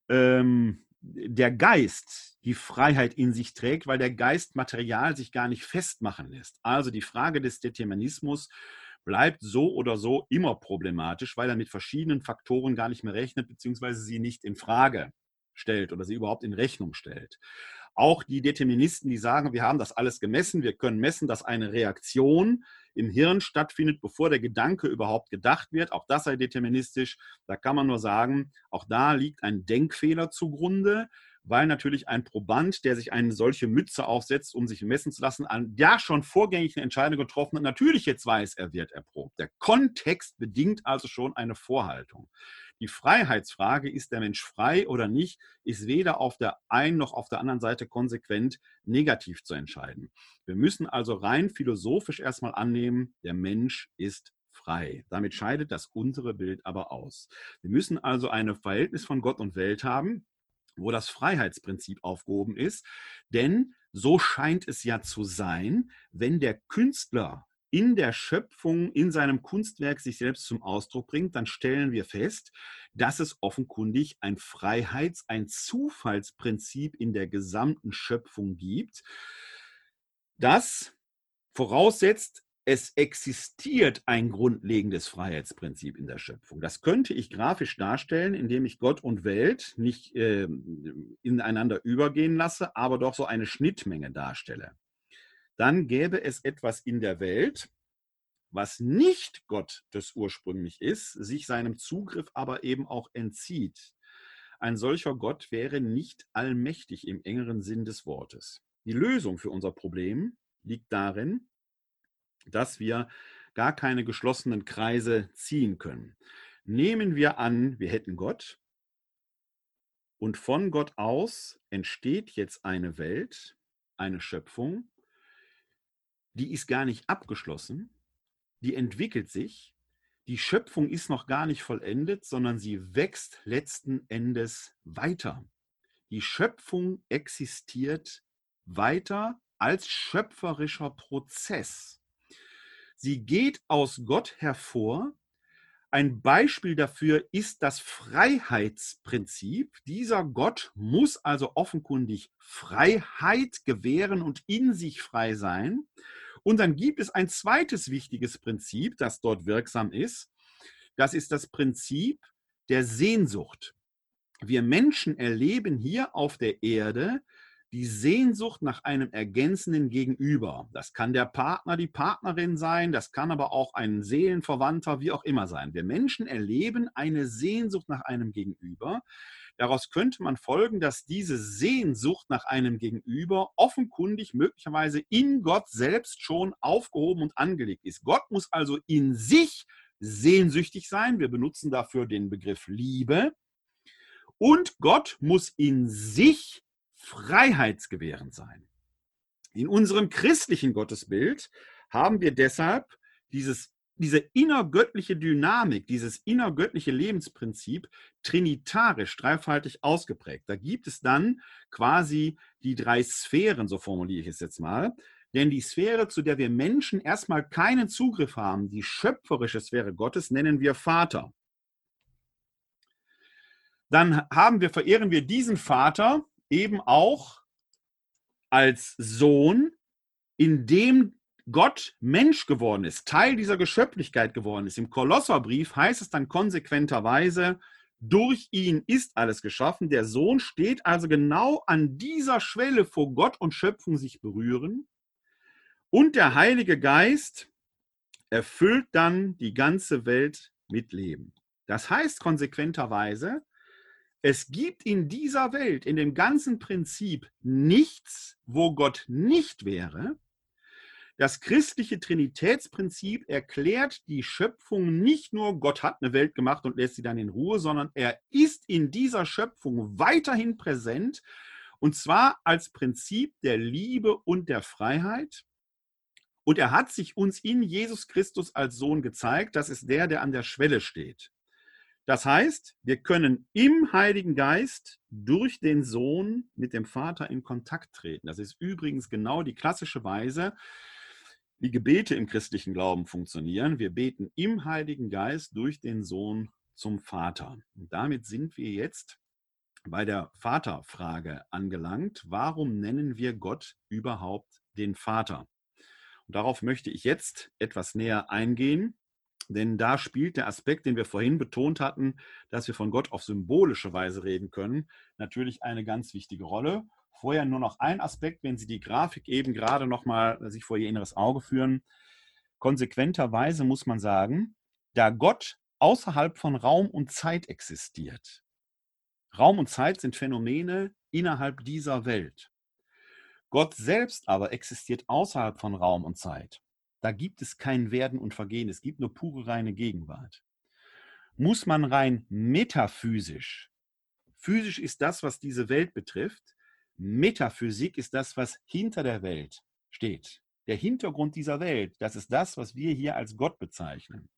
ähm, der Geist die Freiheit in sich trägt, weil der Geist Material sich gar nicht festmachen lässt. Also die Frage des Determinismus bleibt so oder so immer problematisch, weil er mit verschiedenen Faktoren gar nicht mehr rechnet, beziehungsweise sie nicht in Frage stellt oder sie überhaupt in Rechnung stellt. Auch die Deterministen, die sagen, wir haben das alles gemessen, wir können messen, dass eine Reaktion im Hirn stattfindet, bevor der Gedanke überhaupt gedacht wird. Auch das sei deterministisch. Da kann man nur sagen, auch da liegt ein Denkfehler zugrunde, weil natürlich ein Proband, der sich eine solche Mütze aufsetzt, um sich messen zu lassen, an ja schon vorgängig eine Entscheidung getroffen hat, natürlich jetzt weiß, er wird erprobt. Der Kontext bedingt also schon eine Vorhaltung. Die Freiheitsfrage, ist der Mensch frei oder nicht, ist weder auf der einen noch auf der anderen Seite konsequent negativ zu entscheiden. Wir müssen also rein philosophisch erstmal annehmen, der Mensch ist frei. Damit scheidet das untere Bild aber aus. Wir müssen also ein Verhältnis von Gott und Welt haben, wo das Freiheitsprinzip aufgehoben ist. Denn so scheint es ja zu sein, wenn der Künstler in der Schöpfung, in seinem Kunstwerk sich selbst zum Ausdruck bringt, dann stellen wir fest, dass es offenkundig ein Freiheits-, ein Zufallsprinzip in der gesamten Schöpfung gibt, das voraussetzt, es existiert ein grundlegendes Freiheitsprinzip in der Schöpfung. Das könnte ich grafisch darstellen, indem ich Gott und Welt nicht äh, ineinander übergehen lasse, aber doch so eine Schnittmenge darstelle. Dann gäbe es etwas in der Welt, was nicht Gott des ursprünglich ist, sich seinem Zugriff aber eben auch entzieht. Ein solcher Gott wäre nicht allmächtig im engeren Sinn des Wortes. Die Lösung für unser Problem liegt darin, dass wir gar keine geschlossenen Kreise ziehen können. Nehmen wir an, wir hätten Gott und von Gott aus entsteht jetzt eine Welt, eine Schöpfung, die ist gar nicht abgeschlossen, die entwickelt sich, die Schöpfung ist noch gar nicht vollendet, sondern sie wächst letzten Endes weiter. Die Schöpfung existiert weiter als schöpferischer Prozess. Sie geht aus Gott hervor. Ein Beispiel dafür ist das Freiheitsprinzip. Dieser Gott muss also offenkundig Freiheit gewähren und in sich frei sein. Und dann gibt es ein zweites wichtiges Prinzip, das dort wirksam ist. Das ist das Prinzip der Sehnsucht. Wir Menschen erleben hier auf der Erde die Sehnsucht nach einem ergänzenden Gegenüber. Das kann der Partner, die Partnerin sein, das kann aber auch ein Seelenverwandter, wie auch immer sein. Wir Menschen erleben eine Sehnsucht nach einem Gegenüber. Daraus könnte man folgen, dass diese Sehnsucht nach einem Gegenüber offenkundig möglicherweise in Gott selbst schon aufgehoben und angelegt ist. Gott muss also in sich sehnsüchtig sein. Wir benutzen dafür den Begriff Liebe. Und Gott muss in sich freiheitsgewährend sein. In unserem christlichen Gottesbild haben wir deshalb dieses, diese innergöttliche Dynamik, dieses innergöttliche Lebensprinzip trinitarisch, dreifaltig ausgeprägt. Da gibt es dann quasi die drei Sphären, so formuliere ich es jetzt mal. Denn die Sphäre, zu der wir Menschen erstmal keinen Zugriff haben, die schöpferische Sphäre Gottes, nennen wir Vater. Dann haben wir, verehren wir diesen Vater eben auch als Sohn, in dem Gott Mensch geworden ist, Teil dieser Geschöpflichkeit geworden ist. Im Kolosserbrief heißt es dann konsequenterweise, durch ihn ist alles geschaffen. Der Sohn steht also genau an dieser Schwelle, wo Gott und Schöpfung sich berühren. Und der Heilige Geist erfüllt dann die ganze Welt mit Leben. Das heißt konsequenterweise, es gibt in dieser Welt, in dem ganzen Prinzip nichts, wo Gott nicht wäre. Das christliche Trinitätsprinzip erklärt die Schöpfung nicht nur, Gott hat eine Welt gemacht und lässt sie dann in Ruhe, sondern er ist in dieser Schöpfung weiterhin präsent und zwar als Prinzip der Liebe und der Freiheit. Und er hat sich uns in Jesus Christus als Sohn gezeigt. Das ist der, der an der Schwelle steht. Das heißt, wir können im Heiligen Geist durch den Sohn mit dem Vater in Kontakt treten. Das ist übrigens genau die klassische Weise, wie Gebete im christlichen Glauben funktionieren. Wir beten im Heiligen Geist durch den Sohn zum Vater. Und damit sind wir jetzt bei der Vaterfrage angelangt. Warum nennen wir Gott überhaupt den Vater? Und darauf möchte ich jetzt etwas näher eingehen, denn da spielt der Aspekt, den wir vorhin betont hatten, dass wir von Gott auf symbolische Weise reden können, natürlich eine ganz wichtige Rolle. Vorher nur noch ein Aspekt, wenn Sie die Grafik eben gerade noch mal sich vor Ihr inneres Auge führen. Konsequenterweise muss man sagen, da Gott außerhalb von Raum und Zeit existiert. Raum und Zeit sind Phänomene innerhalb dieser Welt. Gott selbst aber existiert außerhalb von Raum und Zeit. Da gibt es kein Werden und Vergehen, es gibt nur pure reine Gegenwart. Muss man rein metaphysisch, physisch ist das, was diese Welt betrifft, Metaphysik ist das, was hinter der Welt steht. Der Hintergrund dieser Welt, das ist das, was wir hier als Gott bezeichnen.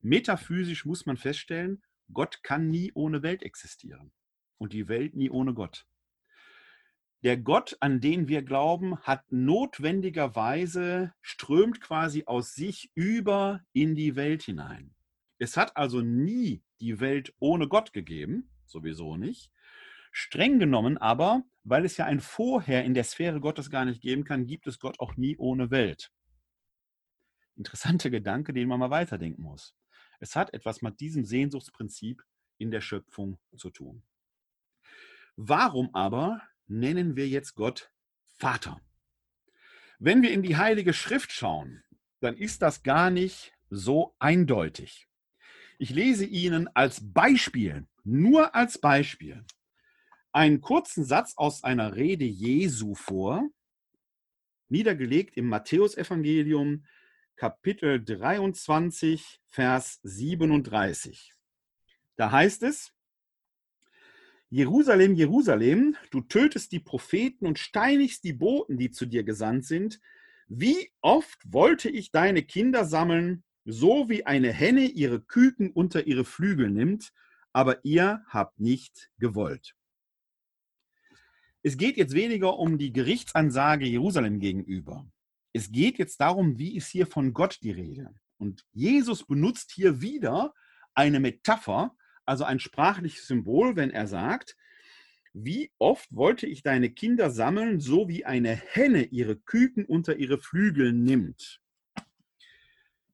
Metaphysisch muss man feststellen, Gott kann nie ohne Welt existieren und die Welt nie ohne Gott. Der Gott, an den wir glauben, hat notwendigerweise, strömt quasi aus sich über in die Welt hinein. Es hat also nie die Welt ohne Gott gegeben, sowieso nicht. Streng genommen aber, weil es ja ein Vorher in der Sphäre Gottes gar nicht geben kann, gibt es Gott auch nie ohne Welt. Interessanter Gedanke, den man mal weiterdenken muss. Es hat etwas mit diesem Sehnsuchtsprinzip in der Schöpfung zu tun. Warum aber nennen wir jetzt Gott Vater? Wenn wir in die Heilige Schrift schauen, dann ist das gar nicht so eindeutig. Ich lese Ihnen als Beispiel, nur als Beispiel, einen kurzen Satz aus einer Rede Jesu vor, niedergelegt im Matthäusevangelium Kapitel 23, Vers 37. Da heißt es, Jerusalem, Jerusalem, du tötest die Propheten und steinigst die Boten, die zu dir gesandt sind. Wie oft wollte ich deine Kinder sammeln, so wie eine Henne ihre Küken unter ihre Flügel nimmt, aber ihr habt nicht gewollt. Es geht jetzt weniger um die Gerichtsansage Jerusalem gegenüber. Es geht jetzt darum, wie ist hier von Gott die Rede. Und Jesus benutzt hier wieder eine Metapher, also ein sprachliches Symbol, wenn er sagt, wie oft wollte ich deine Kinder sammeln, so wie eine Henne ihre Küken unter ihre Flügel nimmt.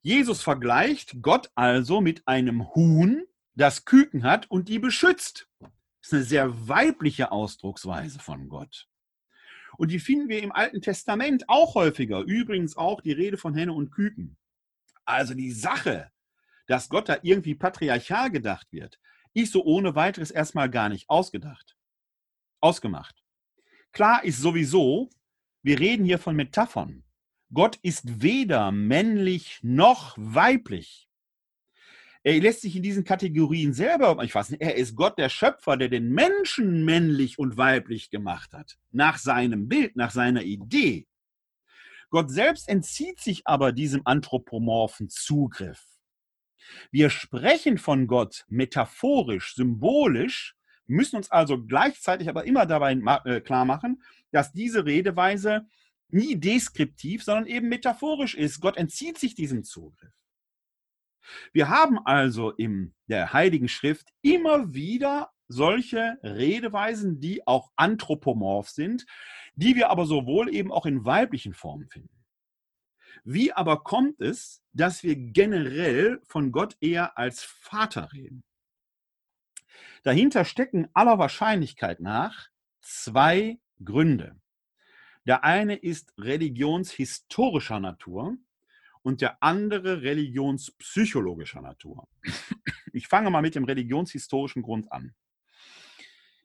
Jesus vergleicht Gott also mit einem Huhn, das Küken hat und die beschützt. Das ist eine sehr weibliche Ausdrucksweise von Gott. Und die finden wir im Alten Testament auch häufiger. Übrigens auch die Rede von Henne und Küken. Also die Sache, dass Gott da irgendwie patriarchal gedacht wird, ist so ohne weiteres erstmal gar nicht ausgedacht. Ausgemacht. Klar ist sowieso, wir reden hier von Metaphern. Gott ist weder männlich noch weiblich. Er lässt sich in diesen Kategorien selber nicht fassen. Er ist Gott, der Schöpfer, der den Menschen männlich und weiblich gemacht hat. Nach seinem Bild, nach seiner Idee. Gott selbst entzieht sich aber diesem anthropomorphen Zugriff. Wir sprechen von Gott metaphorisch, symbolisch, müssen uns also gleichzeitig aber immer dabei äh, klar machen, dass diese Redeweise nie deskriptiv, sondern eben metaphorisch ist. Gott entzieht sich diesem Zugriff. Wir haben also in der Heiligen Schrift immer wieder solche Redeweisen, die auch anthropomorph sind, die wir aber sowohl eben auch in weiblichen Formen finden. Wie aber kommt es, dass wir generell von Gott eher als Vater reden? Dahinter stecken aller Wahrscheinlichkeit nach zwei Gründe. Der eine ist religionshistorischer Natur und der andere religionspsychologischer Natur. Ich fange mal mit dem religionshistorischen Grund an.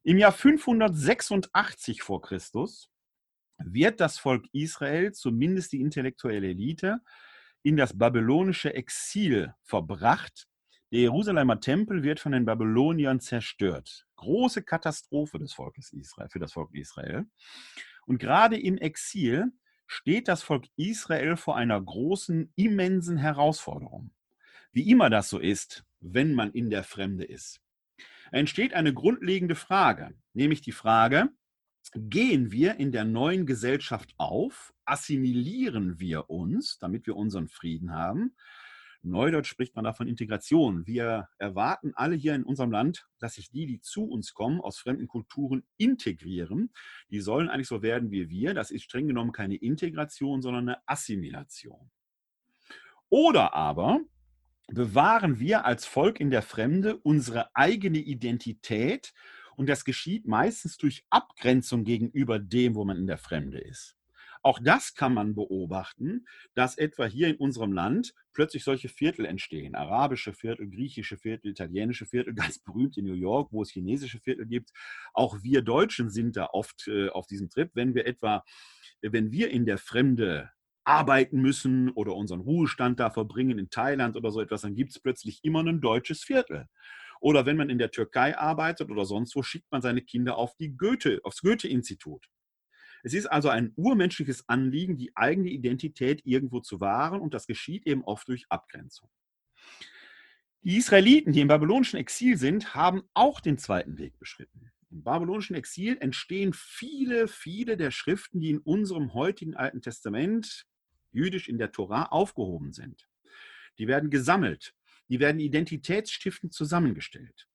Im Jahr 586 vor Christus wird das Volk Israel, zumindest die intellektuelle Elite, in das babylonische Exil verbracht. Der Jerusalemer Tempel wird von den Babyloniern zerstört. Große Katastrophe des Volkes Israel, für das Volk Israel. Und gerade im Exil steht das Volk Israel vor einer großen, immensen Herausforderung. Wie immer das so ist, wenn man in der Fremde ist. Entsteht eine grundlegende Frage, nämlich die Frage, gehen wir in der neuen Gesellschaft auf, assimilieren wir uns, damit wir unseren Frieden haben, Neudeutsch spricht man davon Integration. Wir erwarten alle hier in unserem Land, dass sich die, die zu uns kommen, aus fremden Kulturen integrieren. Die sollen eigentlich so werden wie wir. Das ist streng genommen keine Integration, sondern eine Assimilation. Oder aber bewahren wir als Volk in der Fremde unsere eigene Identität und das geschieht meistens durch Abgrenzung gegenüber dem, wo man in der Fremde ist. Auch das kann man beobachten, dass etwa hier in unserem Land plötzlich solche Viertel entstehen. Arabische Viertel, griechische Viertel, italienische Viertel, ganz berühmt in New York, wo es chinesische Viertel gibt. Auch wir Deutschen sind da oft äh, auf diesem Trip. Wenn wir etwa, wenn wir in der Fremde arbeiten müssen oder unseren Ruhestand da verbringen in Thailand oder so etwas, dann gibt es plötzlich immer ein deutsches Viertel. Oder wenn man in der Türkei arbeitet oder sonst wo, schickt man seine Kinder auf die Goethe, aufs Goethe-Institut. Es ist also ein urmenschliches Anliegen, die eigene Identität irgendwo zu wahren und das geschieht eben oft durch Abgrenzung. Die Israeliten, die im babylonischen Exil sind, haben auch den zweiten Weg beschritten. Im babylonischen Exil entstehen viele, viele der Schriften, die in unserem heutigen Alten Testament, jüdisch in der Torah, aufgehoben sind. Die werden gesammelt, die werden identitätsstiftend zusammengestellt.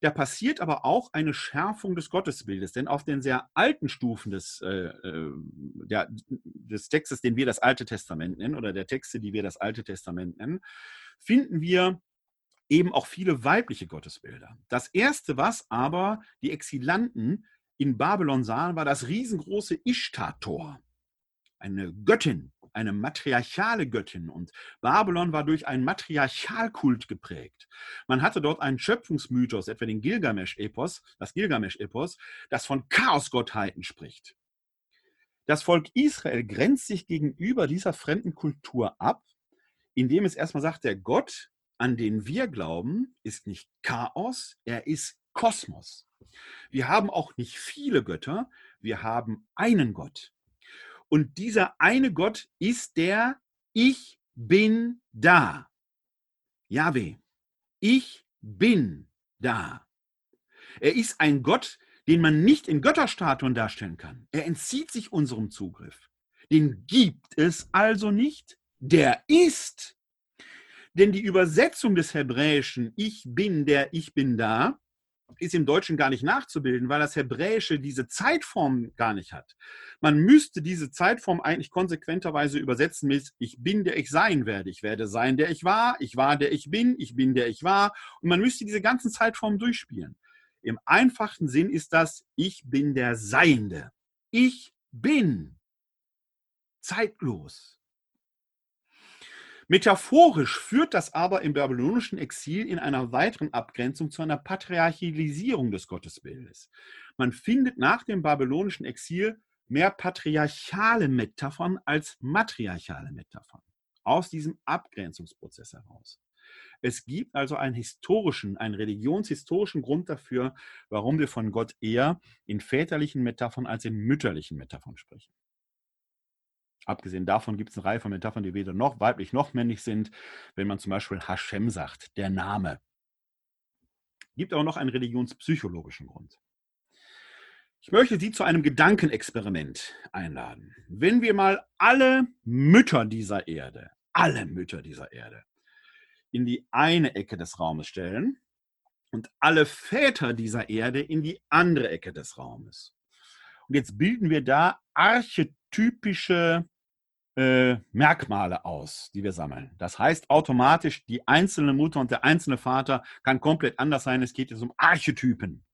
Da passiert aber auch eine Schärfung des Gottesbildes, denn auf den sehr alten Stufen des, äh, der, des Textes, den wir das Alte Testament nennen, oder der Texte, die wir das Alte Testament nennen, finden wir eben auch viele weibliche Gottesbilder. Das erste, was aber die Exilanten in Babylon sahen, war das riesengroße Ishtar-Tor. Eine Göttin, eine matriarchale Göttin. Und Babylon war durch einen Matriarchalkult geprägt. Man hatte dort einen Schöpfungsmythos, etwa den Gilgamesch-Epos, das Gilgamesch-Epos, das von Chaosgottheiten spricht. Das Volk Israel grenzt sich gegenüber dieser fremden Kultur ab, indem es erstmal sagt, der Gott, an den wir glauben, ist nicht Chaos, er ist Kosmos. Wir haben auch nicht viele Götter, wir haben einen Gott. Und dieser eine Gott ist der Ich bin da. Yahweh. Ich bin da. Er ist ein Gott, den man nicht in Götterstatuen darstellen kann. Er entzieht sich unserem Zugriff. Den gibt es also nicht. Der ist. Denn die Übersetzung des Hebräischen Ich bin der Ich bin da ist im Deutschen gar nicht nachzubilden, weil das Hebräische diese Zeitform gar nicht hat. Man müsste diese Zeitform eigentlich konsequenterweise übersetzen mit Ich bin, der ich sein werde. Ich werde sein, der ich war. Ich war, der ich bin. Ich bin, der ich war. Und man müsste diese ganzen Zeitformen durchspielen. Im einfachen Sinn ist das Ich bin der Seiende. Ich bin zeitlos. Metaphorisch führt das aber im babylonischen Exil in einer weiteren Abgrenzung zu einer Patriarchalisierung des Gottesbildes. Man findet nach dem babylonischen Exil mehr patriarchale Metaphern als matriarchale Metaphern aus diesem Abgrenzungsprozess heraus. Es gibt also einen historischen, einen religionshistorischen Grund dafür, warum wir von Gott eher in väterlichen Metaphern als in mütterlichen Metaphern sprechen. Abgesehen davon gibt es eine Reihe von Metaphern, die weder noch weiblich noch männlich sind. Wenn man zum Beispiel Hashem sagt, der Name. Gibt aber noch einen religionspsychologischen Grund. Ich möchte Sie zu einem Gedankenexperiment einladen. Wenn wir mal alle Mütter dieser Erde, alle Mütter dieser Erde, in die eine Ecke des Raumes stellen und alle Väter dieser Erde in die andere Ecke des Raumes. Und jetzt bilden wir da archetypische äh, Merkmale aus, die wir sammeln. Das heißt automatisch, die einzelne Mutter und der einzelne Vater kann komplett anders sein. Es geht jetzt um Archetypen.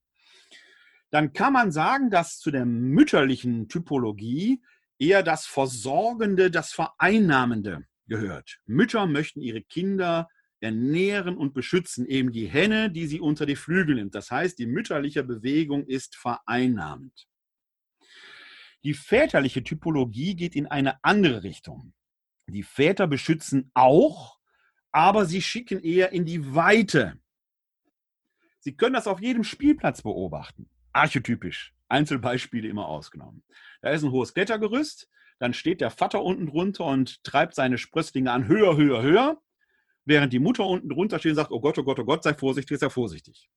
Dann kann man sagen, dass zu der mütterlichen Typologie eher das Versorgende, das Vereinnahmende gehört. Mütter möchten ihre Kinder ernähren und beschützen, eben die Henne, die sie unter die Flügel nimmt. Das heißt, die mütterliche Bewegung ist vereinnahmend. Die väterliche Typologie geht in eine andere Richtung. Die Väter beschützen auch, aber sie schicken eher in die Weite. Sie können das auf jedem Spielplatz beobachten. Archetypisch. Einzelbeispiele immer ausgenommen. Da ist ein hohes Klettergerüst, dann steht der Vater unten drunter und treibt seine Sprösslinge an, höher, höher, höher, während die Mutter unten drunter steht und sagt, oh Gott, oh Gott, oh Gott, sei vorsichtig, sei vorsichtig.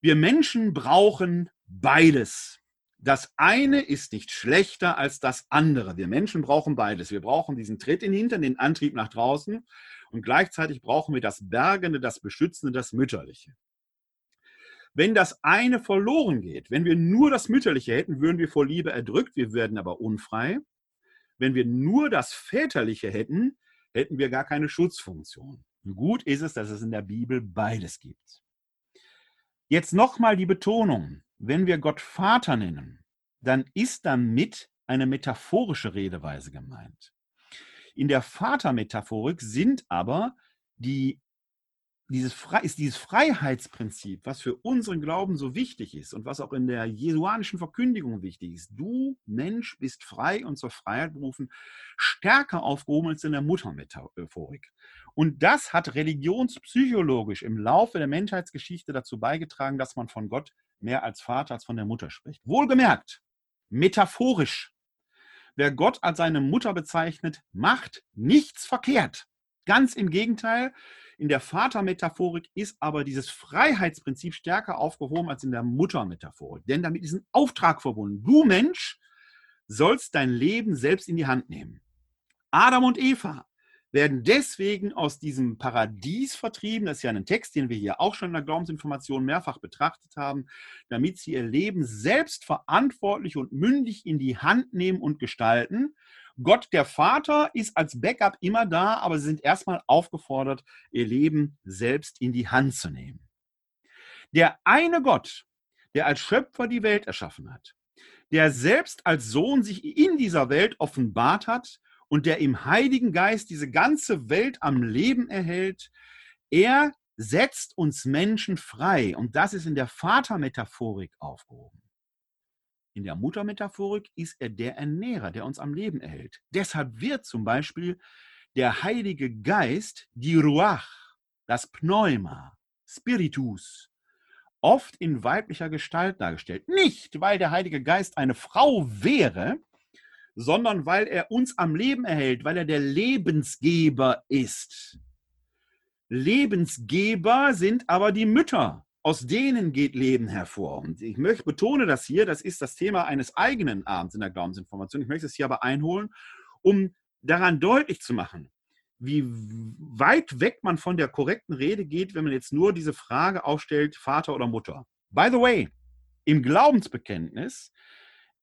Wir Menschen brauchen beides. Das eine ist nicht schlechter als das andere. Wir Menschen brauchen beides. Wir brauchen diesen Tritt in den Hintern, den Antrieb nach draußen und gleichzeitig brauchen wir das Bergende, das Beschützende, das Mütterliche. Wenn das eine verloren geht, wenn wir nur das Mütterliche hätten, würden wir vor Liebe erdrückt, wir werden aber unfrei. Wenn wir nur das Väterliche hätten, hätten wir gar keine Schutzfunktion. Gut ist es, dass es in der Bibel beides gibt. Jetzt nochmal die Betonung. Wenn wir Gott Vater nennen, dann ist damit eine metaphorische Redeweise gemeint. In der Vatermetaphorik sind aber die dieses, ist dieses Freiheitsprinzip, was für unseren Glauben so wichtig ist und was auch in der jesuanischen Verkündigung wichtig ist. Du, Mensch, bist frei und zur Freiheit berufen, stärker aufgehoben als in der Muttermetaphorik. Und das hat religionspsychologisch im Laufe der Menschheitsgeschichte dazu beigetragen, dass man von Gott mehr als Vater als von der Mutter spricht. Wohlgemerkt, metaphorisch. Wer Gott als seine Mutter bezeichnet, macht nichts verkehrt. Ganz im Gegenteil, in der Vatermetaphorik ist aber dieses Freiheitsprinzip stärker aufgehoben als in der Muttermetaphorik. Denn damit ist ein Auftrag verbunden. Du Mensch sollst dein Leben selbst in die Hand nehmen. Adam und Eva werden deswegen aus diesem Paradies vertrieben. Das ist ja ein Text, den wir hier auch schon in der Glaubensinformation mehrfach betrachtet haben, damit sie ihr Leben selbst verantwortlich und mündig in die Hand nehmen und gestalten. Gott der Vater ist als Backup immer da, aber sie sind erstmal aufgefordert, ihr Leben selbst in die Hand zu nehmen. Der eine Gott, der als Schöpfer die Welt erschaffen hat, der selbst als Sohn sich in dieser Welt offenbart hat und der im Heiligen Geist diese ganze Welt am Leben erhält, er setzt uns Menschen frei. Und das ist in der Vatermetaphorik aufgehoben. In der Muttermetaphorik ist er der Ernährer, der uns am Leben erhält. Deshalb wird zum Beispiel der Heilige Geist, die Ruach, das Pneuma, Spiritus, oft in weiblicher Gestalt dargestellt. Nicht, weil der Heilige Geist eine Frau wäre, sondern weil er uns am Leben erhält, weil er der Lebensgeber ist. Lebensgeber sind aber die Mütter aus denen geht Leben hervor. Und ich möchte, betone das hier, das ist das Thema eines eigenen Abends in der Glaubensinformation. Ich möchte es hier aber einholen, um daran deutlich zu machen, wie weit weg man von der korrekten Rede geht, wenn man jetzt nur diese Frage aufstellt, Vater oder Mutter. By the way, im Glaubensbekenntnis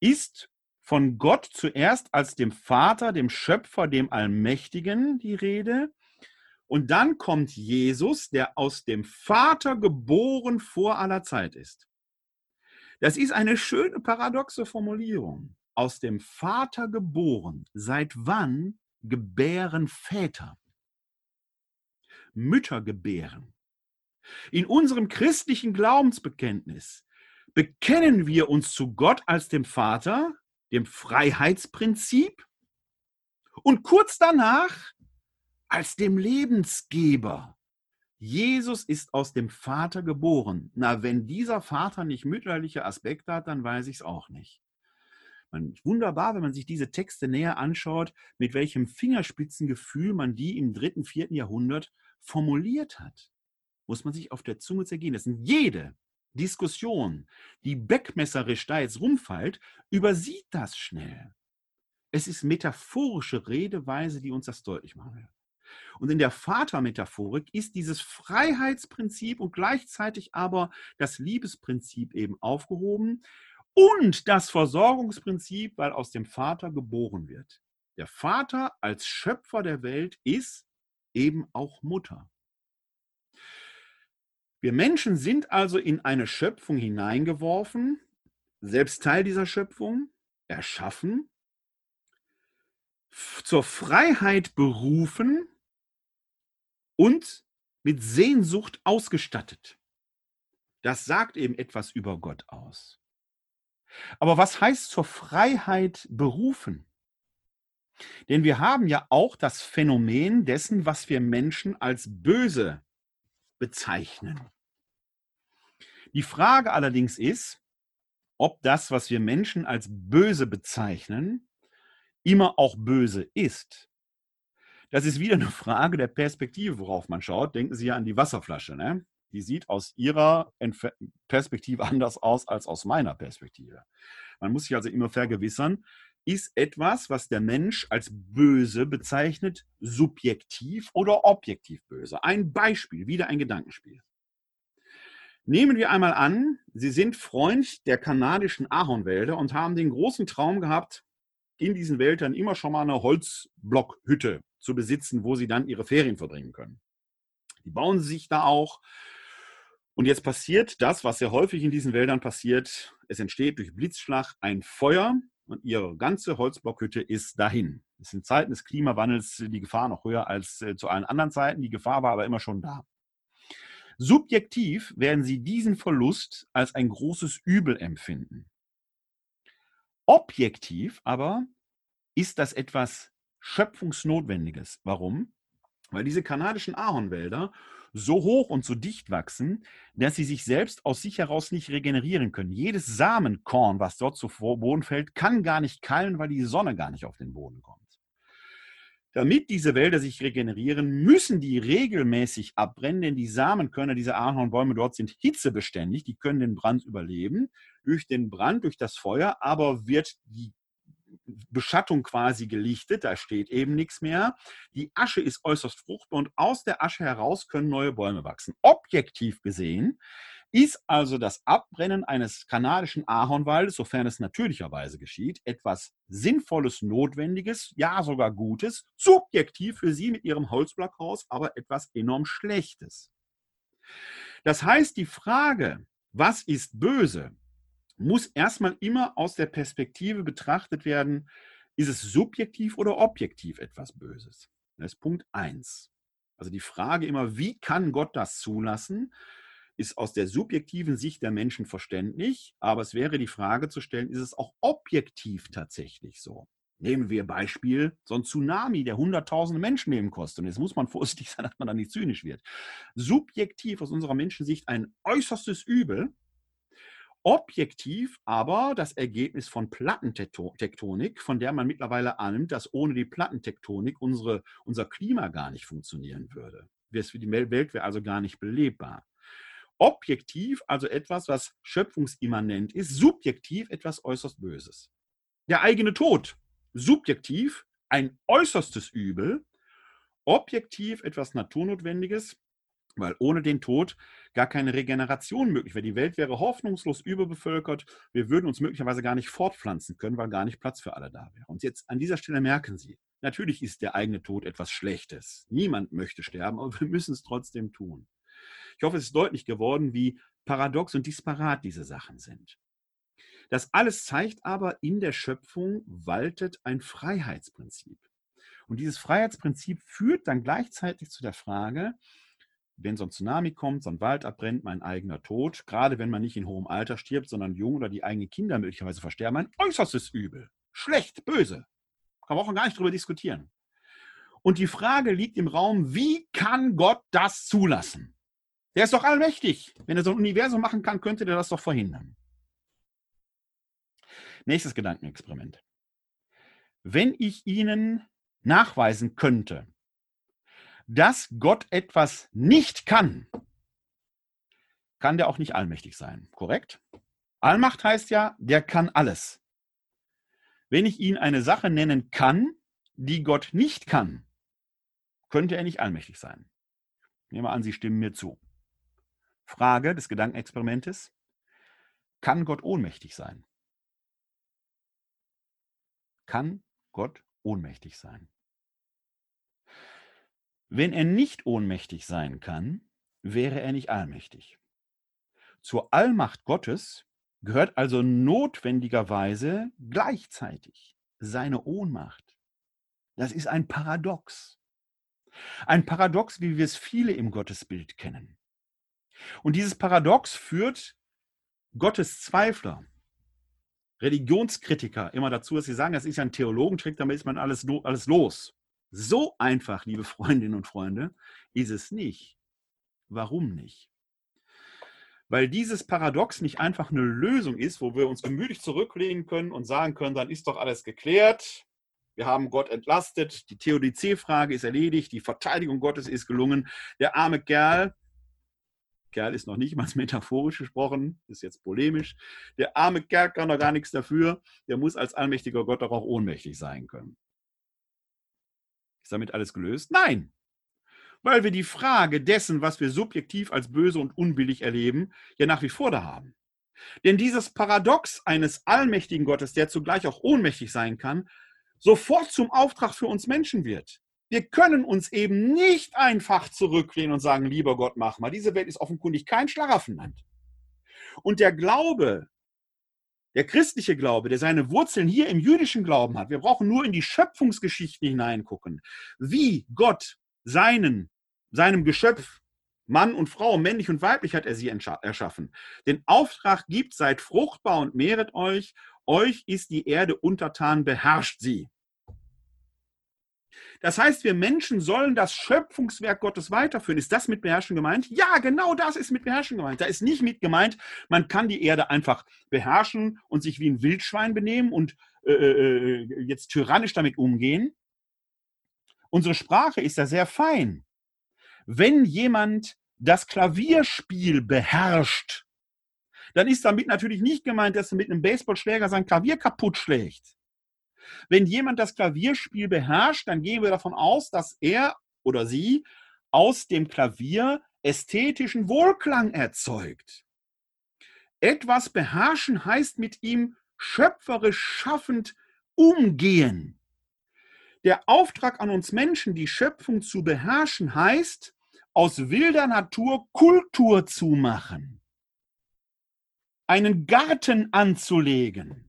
ist von Gott zuerst als dem Vater, dem Schöpfer, dem Allmächtigen die Rede und dann kommt Jesus, der aus dem Vater geboren vor aller Zeit ist. Das ist eine schöne paradoxe Formulierung. Aus dem Vater geboren. Seit wann gebären Väter? Mütter gebären. In unserem christlichen Glaubensbekenntnis bekennen wir uns zu Gott als dem Vater, dem Freiheitsprinzip, und kurz danach als dem Lebensgeber. Jesus ist aus dem Vater geboren. Na, wenn dieser Vater nicht mütterliche Aspekte hat, dann weiß ich es auch nicht. Man, wunderbar, wenn man sich diese Texte näher anschaut, mit welchem Fingerspitzengefühl man die im dritten, vierten Jahrhundert formuliert hat. Muss man sich auf der Zunge zergehen lassen. Jede Diskussion, die beckmesserisch da jetzt rumfällt, übersieht das schnell. Es ist metaphorische Redeweise, die uns das deutlich machen will. Und in der Vatermetaphorik ist dieses Freiheitsprinzip und gleichzeitig aber das Liebesprinzip eben aufgehoben und das Versorgungsprinzip, weil aus dem Vater geboren wird. Der Vater als Schöpfer der Welt ist eben auch Mutter. Wir Menschen sind also in eine Schöpfung hineingeworfen, selbst Teil dieser Schöpfung, erschaffen, zur Freiheit berufen und mit Sehnsucht ausgestattet. Das sagt eben etwas über Gott aus. Aber was heißt zur Freiheit berufen? Denn wir haben ja auch das Phänomen dessen, was wir Menschen als böse bezeichnen. Die Frage allerdings ist, ob das, was wir Menschen als böse bezeichnen, immer auch böse ist. Das ist wieder eine Frage der Perspektive, worauf man schaut. Denken Sie ja an die Wasserflasche. Ne? Die sieht aus Ihrer Perspektive anders aus als aus meiner Perspektive. man muss sich also immer vergewissern, ist etwas, was der Mensch als böse bezeichnet, subjektiv oder objektiv böse. Ein Beispiel, wieder ein Gedankenspiel. Nehmen wir einmal an, Sie sind Freund der kanadischen Ahornwälder und haben den großen Traum gehabt, in diesen Wäldern immer schon mal eine Holzblockhütte zu besitzen, wo Sie dann Ihre Ferien verbringen können. Die bauen sie sich da auch. Und jetzt passiert das, was sehr häufig in diesen Wäldern passiert. Es entsteht durch Blitzschlag ein Feuer und ihre ganze Holzblockhütte ist dahin. Es sind Zeiten des Klimawandels die Gefahr noch höher als äh, zu allen anderen Zeiten. Die Gefahr war aber immer schon da. Subjektiv werden sie diesen Verlust als ein großes Übel empfinden. Objektiv aber ist das etwas Schöpfungsnotwendiges. Warum? Weil diese kanadischen Ahornwälder so hoch und so dicht wachsen, dass sie sich selbst aus sich heraus nicht regenerieren können. Jedes Samenkorn, was dort zu Boden fällt, kann gar nicht keilen, weil die Sonne gar nicht auf den Boden kommt. Damit diese Wälder sich regenerieren, müssen die regelmäßig abbrennen, denn die Samenkörner dieser Ahornbäume dort sind hitzebeständig, die können den Brand überleben. Durch den Brand, durch das Feuer, aber wird die Beschattung quasi gelichtet, da steht eben nichts mehr. Die Asche ist äußerst fruchtbar und aus der Asche heraus können neue Bäume wachsen. Objektiv gesehen ist also das Abbrennen eines kanadischen Ahornwaldes, sofern es natürlicherweise geschieht, etwas Sinnvolles, Notwendiges, ja sogar Gutes, subjektiv für Sie mit Ihrem Holzblockhaus aber etwas enorm Schlechtes. Das heißt, die Frage, was ist böse, muss erstmal immer aus der Perspektive betrachtet werden, ist es subjektiv oder objektiv etwas Böses? Das ist Punkt 1. Also die Frage immer, wie kann Gott das zulassen, ist aus der subjektiven Sicht der Menschen verständlich, aber es wäre die Frage zu stellen, ist es auch objektiv tatsächlich so? Nehmen wir Beispiel so ein Tsunami, der hunderttausende Menschenleben kostet. Und jetzt muss man vorsichtig sein, dass man da nicht zynisch wird. Subjektiv aus unserer Menschensicht ein äußerstes Übel, objektiv aber das Ergebnis von Plattentektonik, von der man mittlerweile annimmt, dass ohne die Plattentektonik unsere, unser Klima gar nicht funktionieren würde. Die Welt wäre also gar nicht belebbar. Objektiv also etwas, was schöpfungsimmanent ist, subjektiv etwas äußerst Böses. Der eigene Tod, subjektiv ein äußerstes Übel, objektiv etwas Naturnotwendiges, weil ohne den Tod gar keine Regeneration möglich wäre. Die Welt wäre hoffnungslos überbevölkert. Wir würden uns möglicherweise gar nicht fortpflanzen können, weil gar nicht Platz für alle da wäre. Und jetzt an dieser Stelle merken Sie, natürlich ist der eigene Tod etwas Schlechtes. Niemand möchte sterben, aber wir müssen es trotzdem tun. Ich hoffe, es ist deutlich geworden, wie paradox und disparat diese Sachen sind. Das alles zeigt aber, in der Schöpfung waltet ein Freiheitsprinzip. Und dieses Freiheitsprinzip führt dann gleichzeitig zu der Frage, wenn so ein Tsunami kommt, so ein Wald abbrennt, mein eigener Tod, gerade wenn man nicht in hohem Alter stirbt, sondern jung oder die eigenen Kinder möglicherweise versterben, ein äußerstes Übel. Schlecht, böse. Kann man auch gar nicht drüber diskutieren. Und die Frage liegt im Raum, wie kann Gott das zulassen? Der ist doch allmächtig. Wenn er so ein Universum machen kann, könnte der das doch verhindern. Nächstes Gedankenexperiment. Wenn ich Ihnen nachweisen könnte, dass Gott etwas nicht kann, kann der auch nicht allmächtig sein. Korrekt? Allmacht heißt ja, der kann alles. Wenn ich ihn eine Sache nennen kann, die Gott nicht kann, könnte er nicht allmächtig sein. Nehmen wir an, Sie stimmen mir zu. Frage des Gedankenexperimentes. Kann Gott ohnmächtig sein? Kann Gott ohnmächtig sein? Wenn er nicht ohnmächtig sein kann, wäre er nicht allmächtig. Zur Allmacht Gottes gehört also notwendigerweise gleichzeitig seine Ohnmacht. Das ist ein Paradox. Ein Paradox, wie wir es viele im Gottesbild kennen. Und dieses Paradox führt Gottes Zweifler, Religionskritiker immer dazu, dass sie sagen, das ist ja ein Theologentrick, damit ist man alles, alles los. So einfach, liebe Freundinnen und Freunde, ist es nicht. Warum nicht? Weil dieses Paradox nicht einfach eine Lösung ist, wo wir uns gemütlich zurücklehnen können und sagen können, dann ist doch alles geklärt. Wir haben Gott entlastet, die Theodizee-Frage ist erledigt, die Verteidigung Gottes ist gelungen. Der arme Kerl, Kerl ist noch nicht mal metaphorisch gesprochen, ist jetzt polemisch. Der arme Kerl kann doch gar nichts dafür. Der muss als allmächtiger Gott doch auch ohnmächtig sein können. Ist damit alles gelöst? Nein. Weil wir die Frage dessen, was wir subjektiv als böse und unbillig erleben, ja nach wie vor da haben. Denn dieses Paradox eines allmächtigen Gottes, der zugleich auch ohnmächtig sein kann, sofort zum Auftrag für uns Menschen wird. Wir können uns eben nicht einfach zurücklehnen und sagen, lieber Gott, mach mal. Diese Welt ist offenkundig kein Schlaraffenland. Und der Glaube, der christliche Glaube, der seine Wurzeln hier im jüdischen Glauben hat, wir brauchen nur in die Schöpfungsgeschichte hineingucken, wie Gott seinen, seinem Geschöpf, Mann und Frau, männlich und weiblich hat er sie erschaffen. Den Auftrag gibt, seid fruchtbar und mehret euch, euch ist die Erde untertan, beherrscht sie. Das heißt, wir Menschen sollen das Schöpfungswerk Gottes weiterführen. Ist das mit Beherrschen gemeint? Ja, genau das ist mit Beherrschen gemeint. Da ist nicht mit gemeint, man kann die Erde einfach beherrschen und sich wie ein Wildschwein benehmen und äh, äh, äh jetzt tyrannisch damit umgehen. Unsere Sprache ist da sehr fein. Wenn jemand das Klavierspiel beherrscht, dann ist damit natürlich nicht gemeint, dass er mit einem Baseballschläger sein Klavier kaputt schlägt. Wenn jemand das Klavierspiel beherrscht, dann gehen wir davon aus, dass er oder sie aus dem Klavier ästhetischen Wohlklang erzeugt. Etwas beherrschen heißt mit ihm schöpferisch schaffend umgehen. Der Auftrag an uns Menschen, die Schöpfung zu beherrschen, heißt, aus wilder Natur Kultur zu machen, einen Garten anzulegen,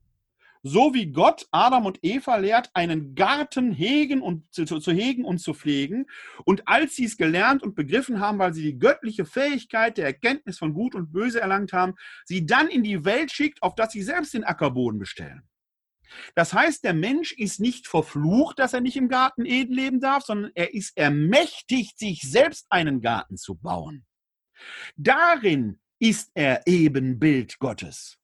so wie Gott Adam und Eva lehrt, einen Garten hegen und zu, zu, hegen und zu pflegen. Und als sie es gelernt und begriffen haben, weil sie die göttliche Fähigkeit der Erkenntnis von Gut und Böse erlangt haben, sie dann in die Welt schickt, auf dass sie selbst den Ackerboden bestellen. Das heißt, der Mensch ist nicht verflucht, dass er nicht im Garten Eden leben darf, sondern er ist ermächtigt, sich selbst einen Garten zu bauen. Darin ist er Ebenbild Gottes.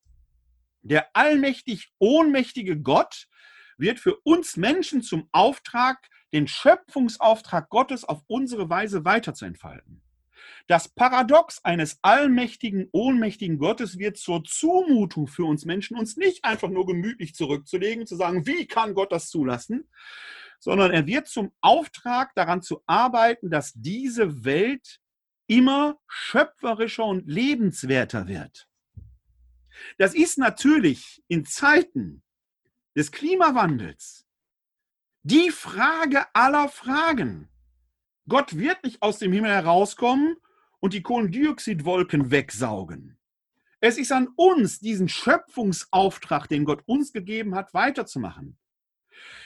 Der allmächtig ohnmächtige Gott wird für uns Menschen zum Auftrag, den Schöpfungsauftrag Gottes auf unsere Weise weiterzuentfalten. Das Paradox eines allmächtigen, ohnmächtigen Gottes wird zur Zumutung für uns Menschen, uns nicht einfach nur gemütlich zurückzulegen, zu sagen, wie kann Gott das zulassen, sondern er wird zum Auftrag daran zu arbeiten, dass diese Welt immer schöpferischer und lebenswerter wird. Das ist natürlich in Zeiten des Klimawandels die Frage aller Fragen. Gott wird nicht aus dem Himmel herauskommen und die Kohlendioxidwolken wegsaugen. Es ist an uns, diesen Schöpfungsauftrag, den Gott uns gegeben hat, weiterzumachen.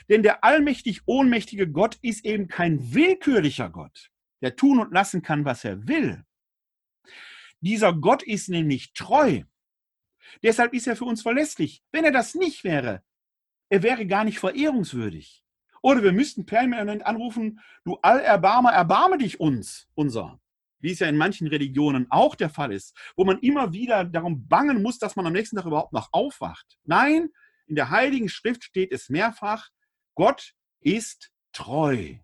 Denn der allmächtig ohnmächtige Gott ist eben kein willkürlicher Gott, der tun und lassen kann, was er will. Dieser Gott ist nämlich treu. Deshalb ist er für uns verlässlich. Wenn er das nicht wäre, er wäre gar nicht verehrungswürdig. Oder wir müssten permanent anrufen, du Allerbarmer, erbarme dich uns, unser. Wie es ja in manchen Religionen auch der Fall ist, wo man immer wieder darum bangen muss, dass man am nächsten Tag überhaupt noch aufwacht. Nein, in der Heiligen Schrift steht es mehrfach, Gott ist treu.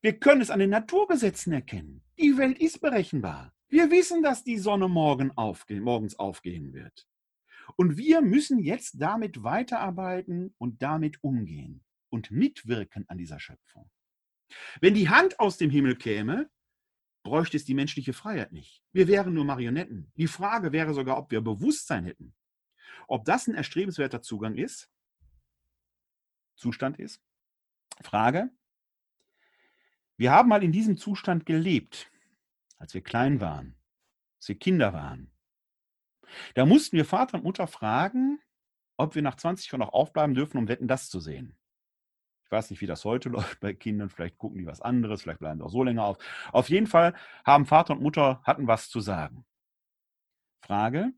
Wir können es an den Naturgesetzen erkennen. Die Welt ist berechenbar. Wir wissen, dass die Sonne morgen aufgehen, morgens aufgehen wird. Und wir müssen jetzt damit weiterarbeiten und damit umgehen und mitwirken an dieser Schöpfung. Wenn die Hand aus dem Himmel käme, bräuchte es die menschliche Freiheit nicht. Wir wären nur Marionetten. Die Frage wäre sogar, ob wir Bewusstsein hätten. Ob das ein erstrebenswerter Zugang ist, Zustand ist. Frage. Wir haben mal in diesem Zustand gelebt als wir klein waren, als wir Kinder waren. Da mussten wir Vater und Mutter fragen, ob wir nach 20 Jahren noch aufbleiben dürfen, um Wetten das zu sehen. Ich weiß nicht, wie das heute läuft bei Kindern. Vielleicht gucken die was anderes, vielleicht bleiben sie auch so länger auf. Auf jeden Fall haben Vater und Mutter hatten was zu sagen. Frage: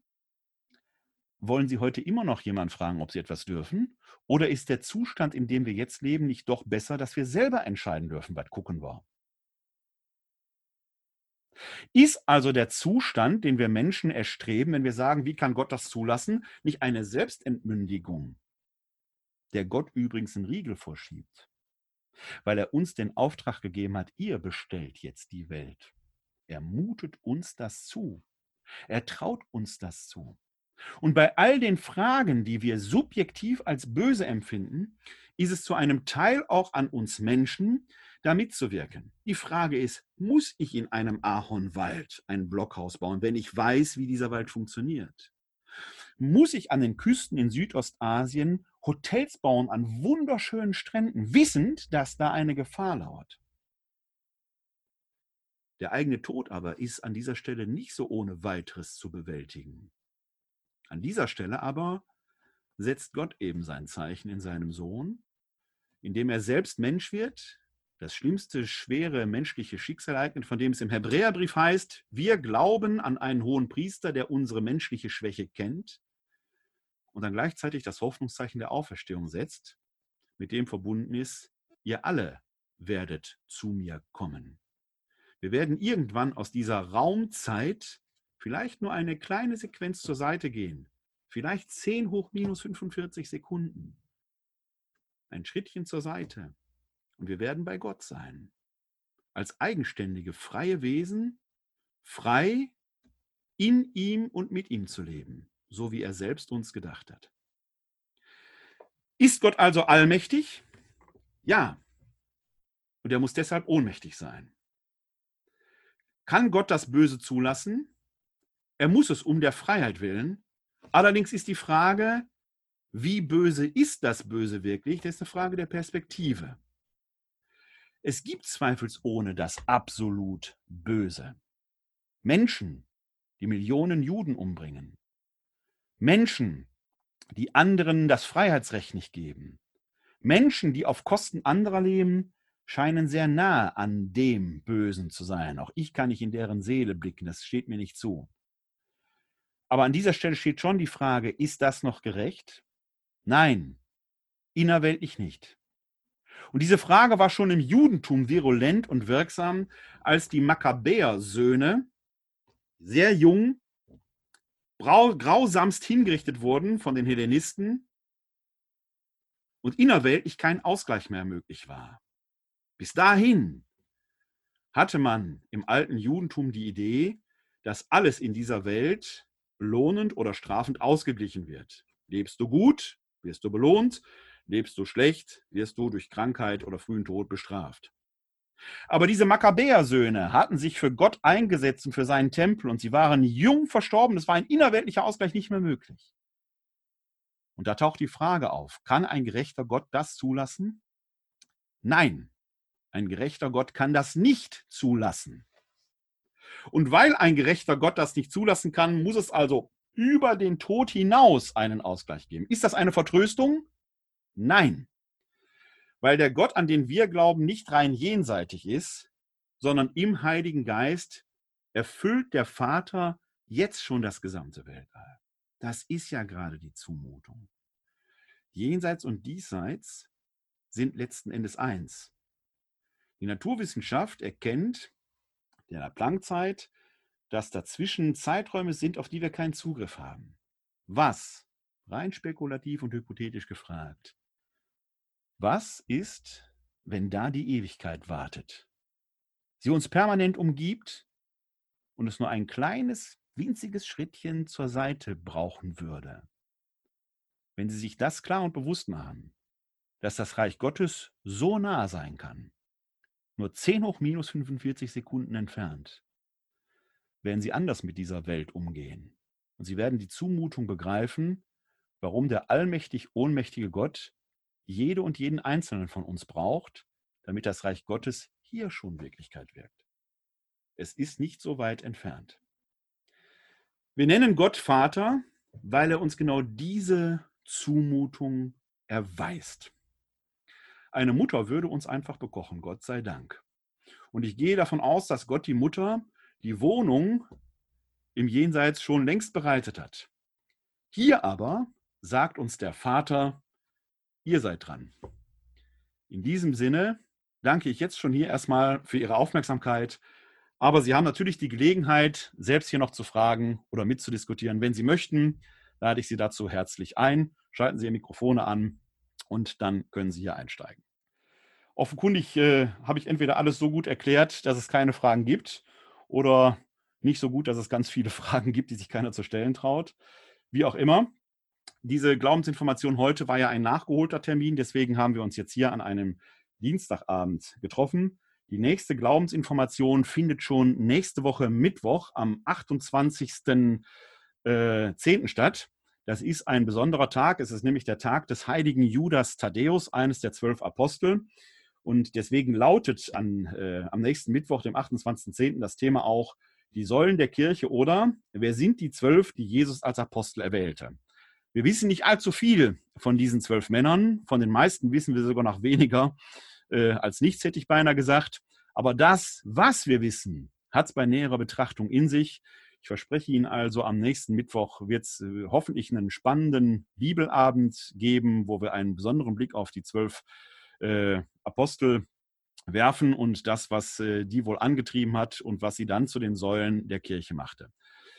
Wollen Sie heute immer noch jemanden fragen, ob Sie etwas dürfen? Oder ist der Zustand, in dem wir jetzt leben, nicht doch besser, dass wir selber entscheiden dürfen, was gucken wir? Ist also der Zustand, den wir Menschen erstreben, wenn wir sagen, wie kann Gott das zulassen, nicht eine Selbstentmündigung, der Gott übrigens einen Riegel vorschiebt, weil er uns den Auftrag gegeben hat, ihr bestellt jetzt die Welt. Er mutet uns das zu. Er traut uns das zu. Und bei all den Fragen, die wir subjektiv als böse empfinden, ist es zu einem Teil auch an uns Menschen, da mitzuwirken. Die Frage ist, muss ich in einem Ahornwald ein Blockhaus bauen, wenn ich weiß, wie dieser Wald funktioniert? Muss ich an den Küsten in Südostasien Hotels bauen an wunderschönen Stränden, wissend, dass da eine Gefahr lauert? Der eigene Tod aber ist an dieser Stelle nicht so ohne weiteres zu bewältigen. An dieser Stelle aber setzt Gott eben sein Zeichen in seinem Sohn, indem er selbst Mensch wird, das schlimmste, schwere menschliche Schicksalereignis, von dem es im Hebräerbrief heißt, wir glauben an einen hohen Priester, der unsere menschliche Schwäche kennt und dann gleichzeitig das Hoffnungszeichen der Auferstehung setzt, mit dem verbunden ist, ihr alle werdet zu mir kommen. Wir werden irgendwann aus dieser Raumzeit vielleicht nur eine kleine Sequenz zur Seite gehen. Vielleicht 10 hoch minus 45 Sekunden. Ein Schrittchen zur Seite. Und wir werden bei Gott sein. Als eigenständige, freie Wesen, frei in ihm und mit ihm zu leben, so wie er selbst uns gedacht hat. Ist Gott also allmächtig? Ja. Und er muss deshalb ohnmächtig sein. Kann Gott das Böse zulassen? Er muss es um der Freiheit willen. Allerdings ist die Frage, wie böse ist das Böse wirklich? Das ist eine Frage der Perspektive. Es gibt zweifelsohne das absolut Böse. Menschen, die Millionen Juden umbringen. Menschen, die anderen das Freiheitsrecht nicht geben. Menschen, die auf Kosten anderer leben, scheinen sehr nahe an dem Bösen zu sein. Auch ich kann nicht in deren Seele blicken, das steht mir nicht zu. Aber an dieser Stelle steht schon die Frage, ist das noch gerecht? Nein, innerweltlich nicht. Und diese Frage war schon im Judentum virulent und wirksam, als die Makkabäer-Söhne sehr jung, grausamst hingerichtet wurden von den Hellenisten und innerweltlich kein Ausgleich mehr möglich war. Bis dahin hatte man im alten Judentum die Idee, dass alles in dieser Welt lohnend oder strafend ausgeglichen wird. Lebst du gut, wirst du belohnt, lebst du schlecht, wirst du durch Krankheit oder frühen Tod bestraft. Aber diese Makkabäersöhne hatten sich für Gott eingesetzt und für seinen Tempel und sie waren jung verstorben. Es war ein innerweltlicher Ausgleich nicht mehr möglich. Und da taucht die Frage auf, kann ein gerechter Gott das zulassen? Nein, ein gerechter Gott kann das nicht zulassen. Und weil ein gerechter Gott das nicht zulassen kann, muss es also über den Tod hinaus einen Ausgleich geben. Ist das eine Vertröstung? Nein. Weil der Gott, an den wir glauben, nicht rein jenseitig ist, sondern im Heiligen Geist erfüllt der Vater jetzt schon das gesamte Weltall. Das ist ja gerade die Zumutung. Jenseits und diesseits sind letzten Endes eins. Die Naturwissenschaft erkennt der Planckzeit, dass dazwischen Zeiträume sind, auf die wir keinen Zugriff haben. Was, rein spekulativ und hypothetisch gefragt, was ist, wenn da die Ewigkeit wartet? Sie uns permanent umgibt und es nur ein kleines, winziges Schrittchen zur Seite brauchen würde. Wenn Sie sich das klar und bewusst machen, dass das Reich Gottes so nah sein kann, nur 10 hoch minus 45 Sekunden entfernt, werden sie anders mit dieser Welt umgehen. Und sie werden die Zumutung begreifen, warum der allmächtig ohnmächtige Gott jede und jeden Einzelnen von uns braucht, damit das Reich Gottes hier schon Wirklichkeit wirkt. Es ist nicht so weit entfernt. Wir nennen Gott Vater, weil er uns genau diese Zumutung erweist. Eine Mutter würde uns einfach bekochen, Gott sei Dank. Und ich gehe davon aus, dass Gott die Mutter die Wohnung im Jenseits schon längst bereitet hat. Hier aber sagt uns der Vater, ihr seid dran. In diesem Sinne danke ich jetzt schon hier erstmal für Ihre Aufmerksamkeit. Aber Sie haben natürlich die Gelegenheit, selbst hier noch zu fragen oder mitzudiskutieren. Wenn Sie möchten, lade ich Sie dazu herzlich ein. Schalten Sie Ihr Mikrofone an und dann können Sie hier einsteigen. Offenkundig äh, habe ich entweder alles so gut erklärt, dass es keine Fragen gibt, oder nicht so gut, dass es ganz viele Fragen gibt, die sich keiner zu stellen traut. Wie auch immer. Diese Glaubensinformation heute war ja ein nachgeholter Termin, deswegen haben wir uns jetzt hier an einem Dienstagabend getroffen. Die nächste Glaubensinformation findet schon nächste Woche Mittwoch am 28.10. Äh, statt. Das ist ein besonderer Tag. Es ist nämlich der Tag des heiligen Judas Thaddäus, eines der zwölf Apostel. Und deswegen lautet an, äh, am nächsten Mittwoch, dem 28.10., das Thema auch die Säulen der Kirche oder wer sind die zwölf, die Jesus als Apostel erwählte. Wir wissen nicht allzu viel von diesen zwölf Männern. Von den meisten wissen wir sogar noch weniger äh, als nichts, hätte ich beinahe gesagt. Aber das, was wir wissen, hat es bei näherer Betrachtung in sich. Ich verspreche Ihnen also, am nächsten Mittwoch wird es äh, hoffentlich einen spannenden Bibelabend geben, wo wir einen besonderen Blick auf die zwölf äh, Apostel werfen und das, was äh, die wohl angetrieben hat und was sie dann zu den Säulen der Kirche machte.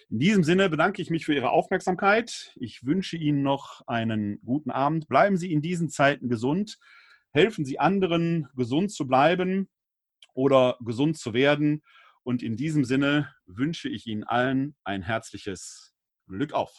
In diesem Sinne bedanke ich mich für Ihre Aufmerksamkeit. Ich wünsche Ihnen noch einen guten Abend. Bleiben Sie in diesen Zeiten gesund. Helfen Sie anderen, gesund zu bleiben oder gesund zu werden. Und in diesem Sinne wünsche ich Ihnen allen ein herzliches Glück auf.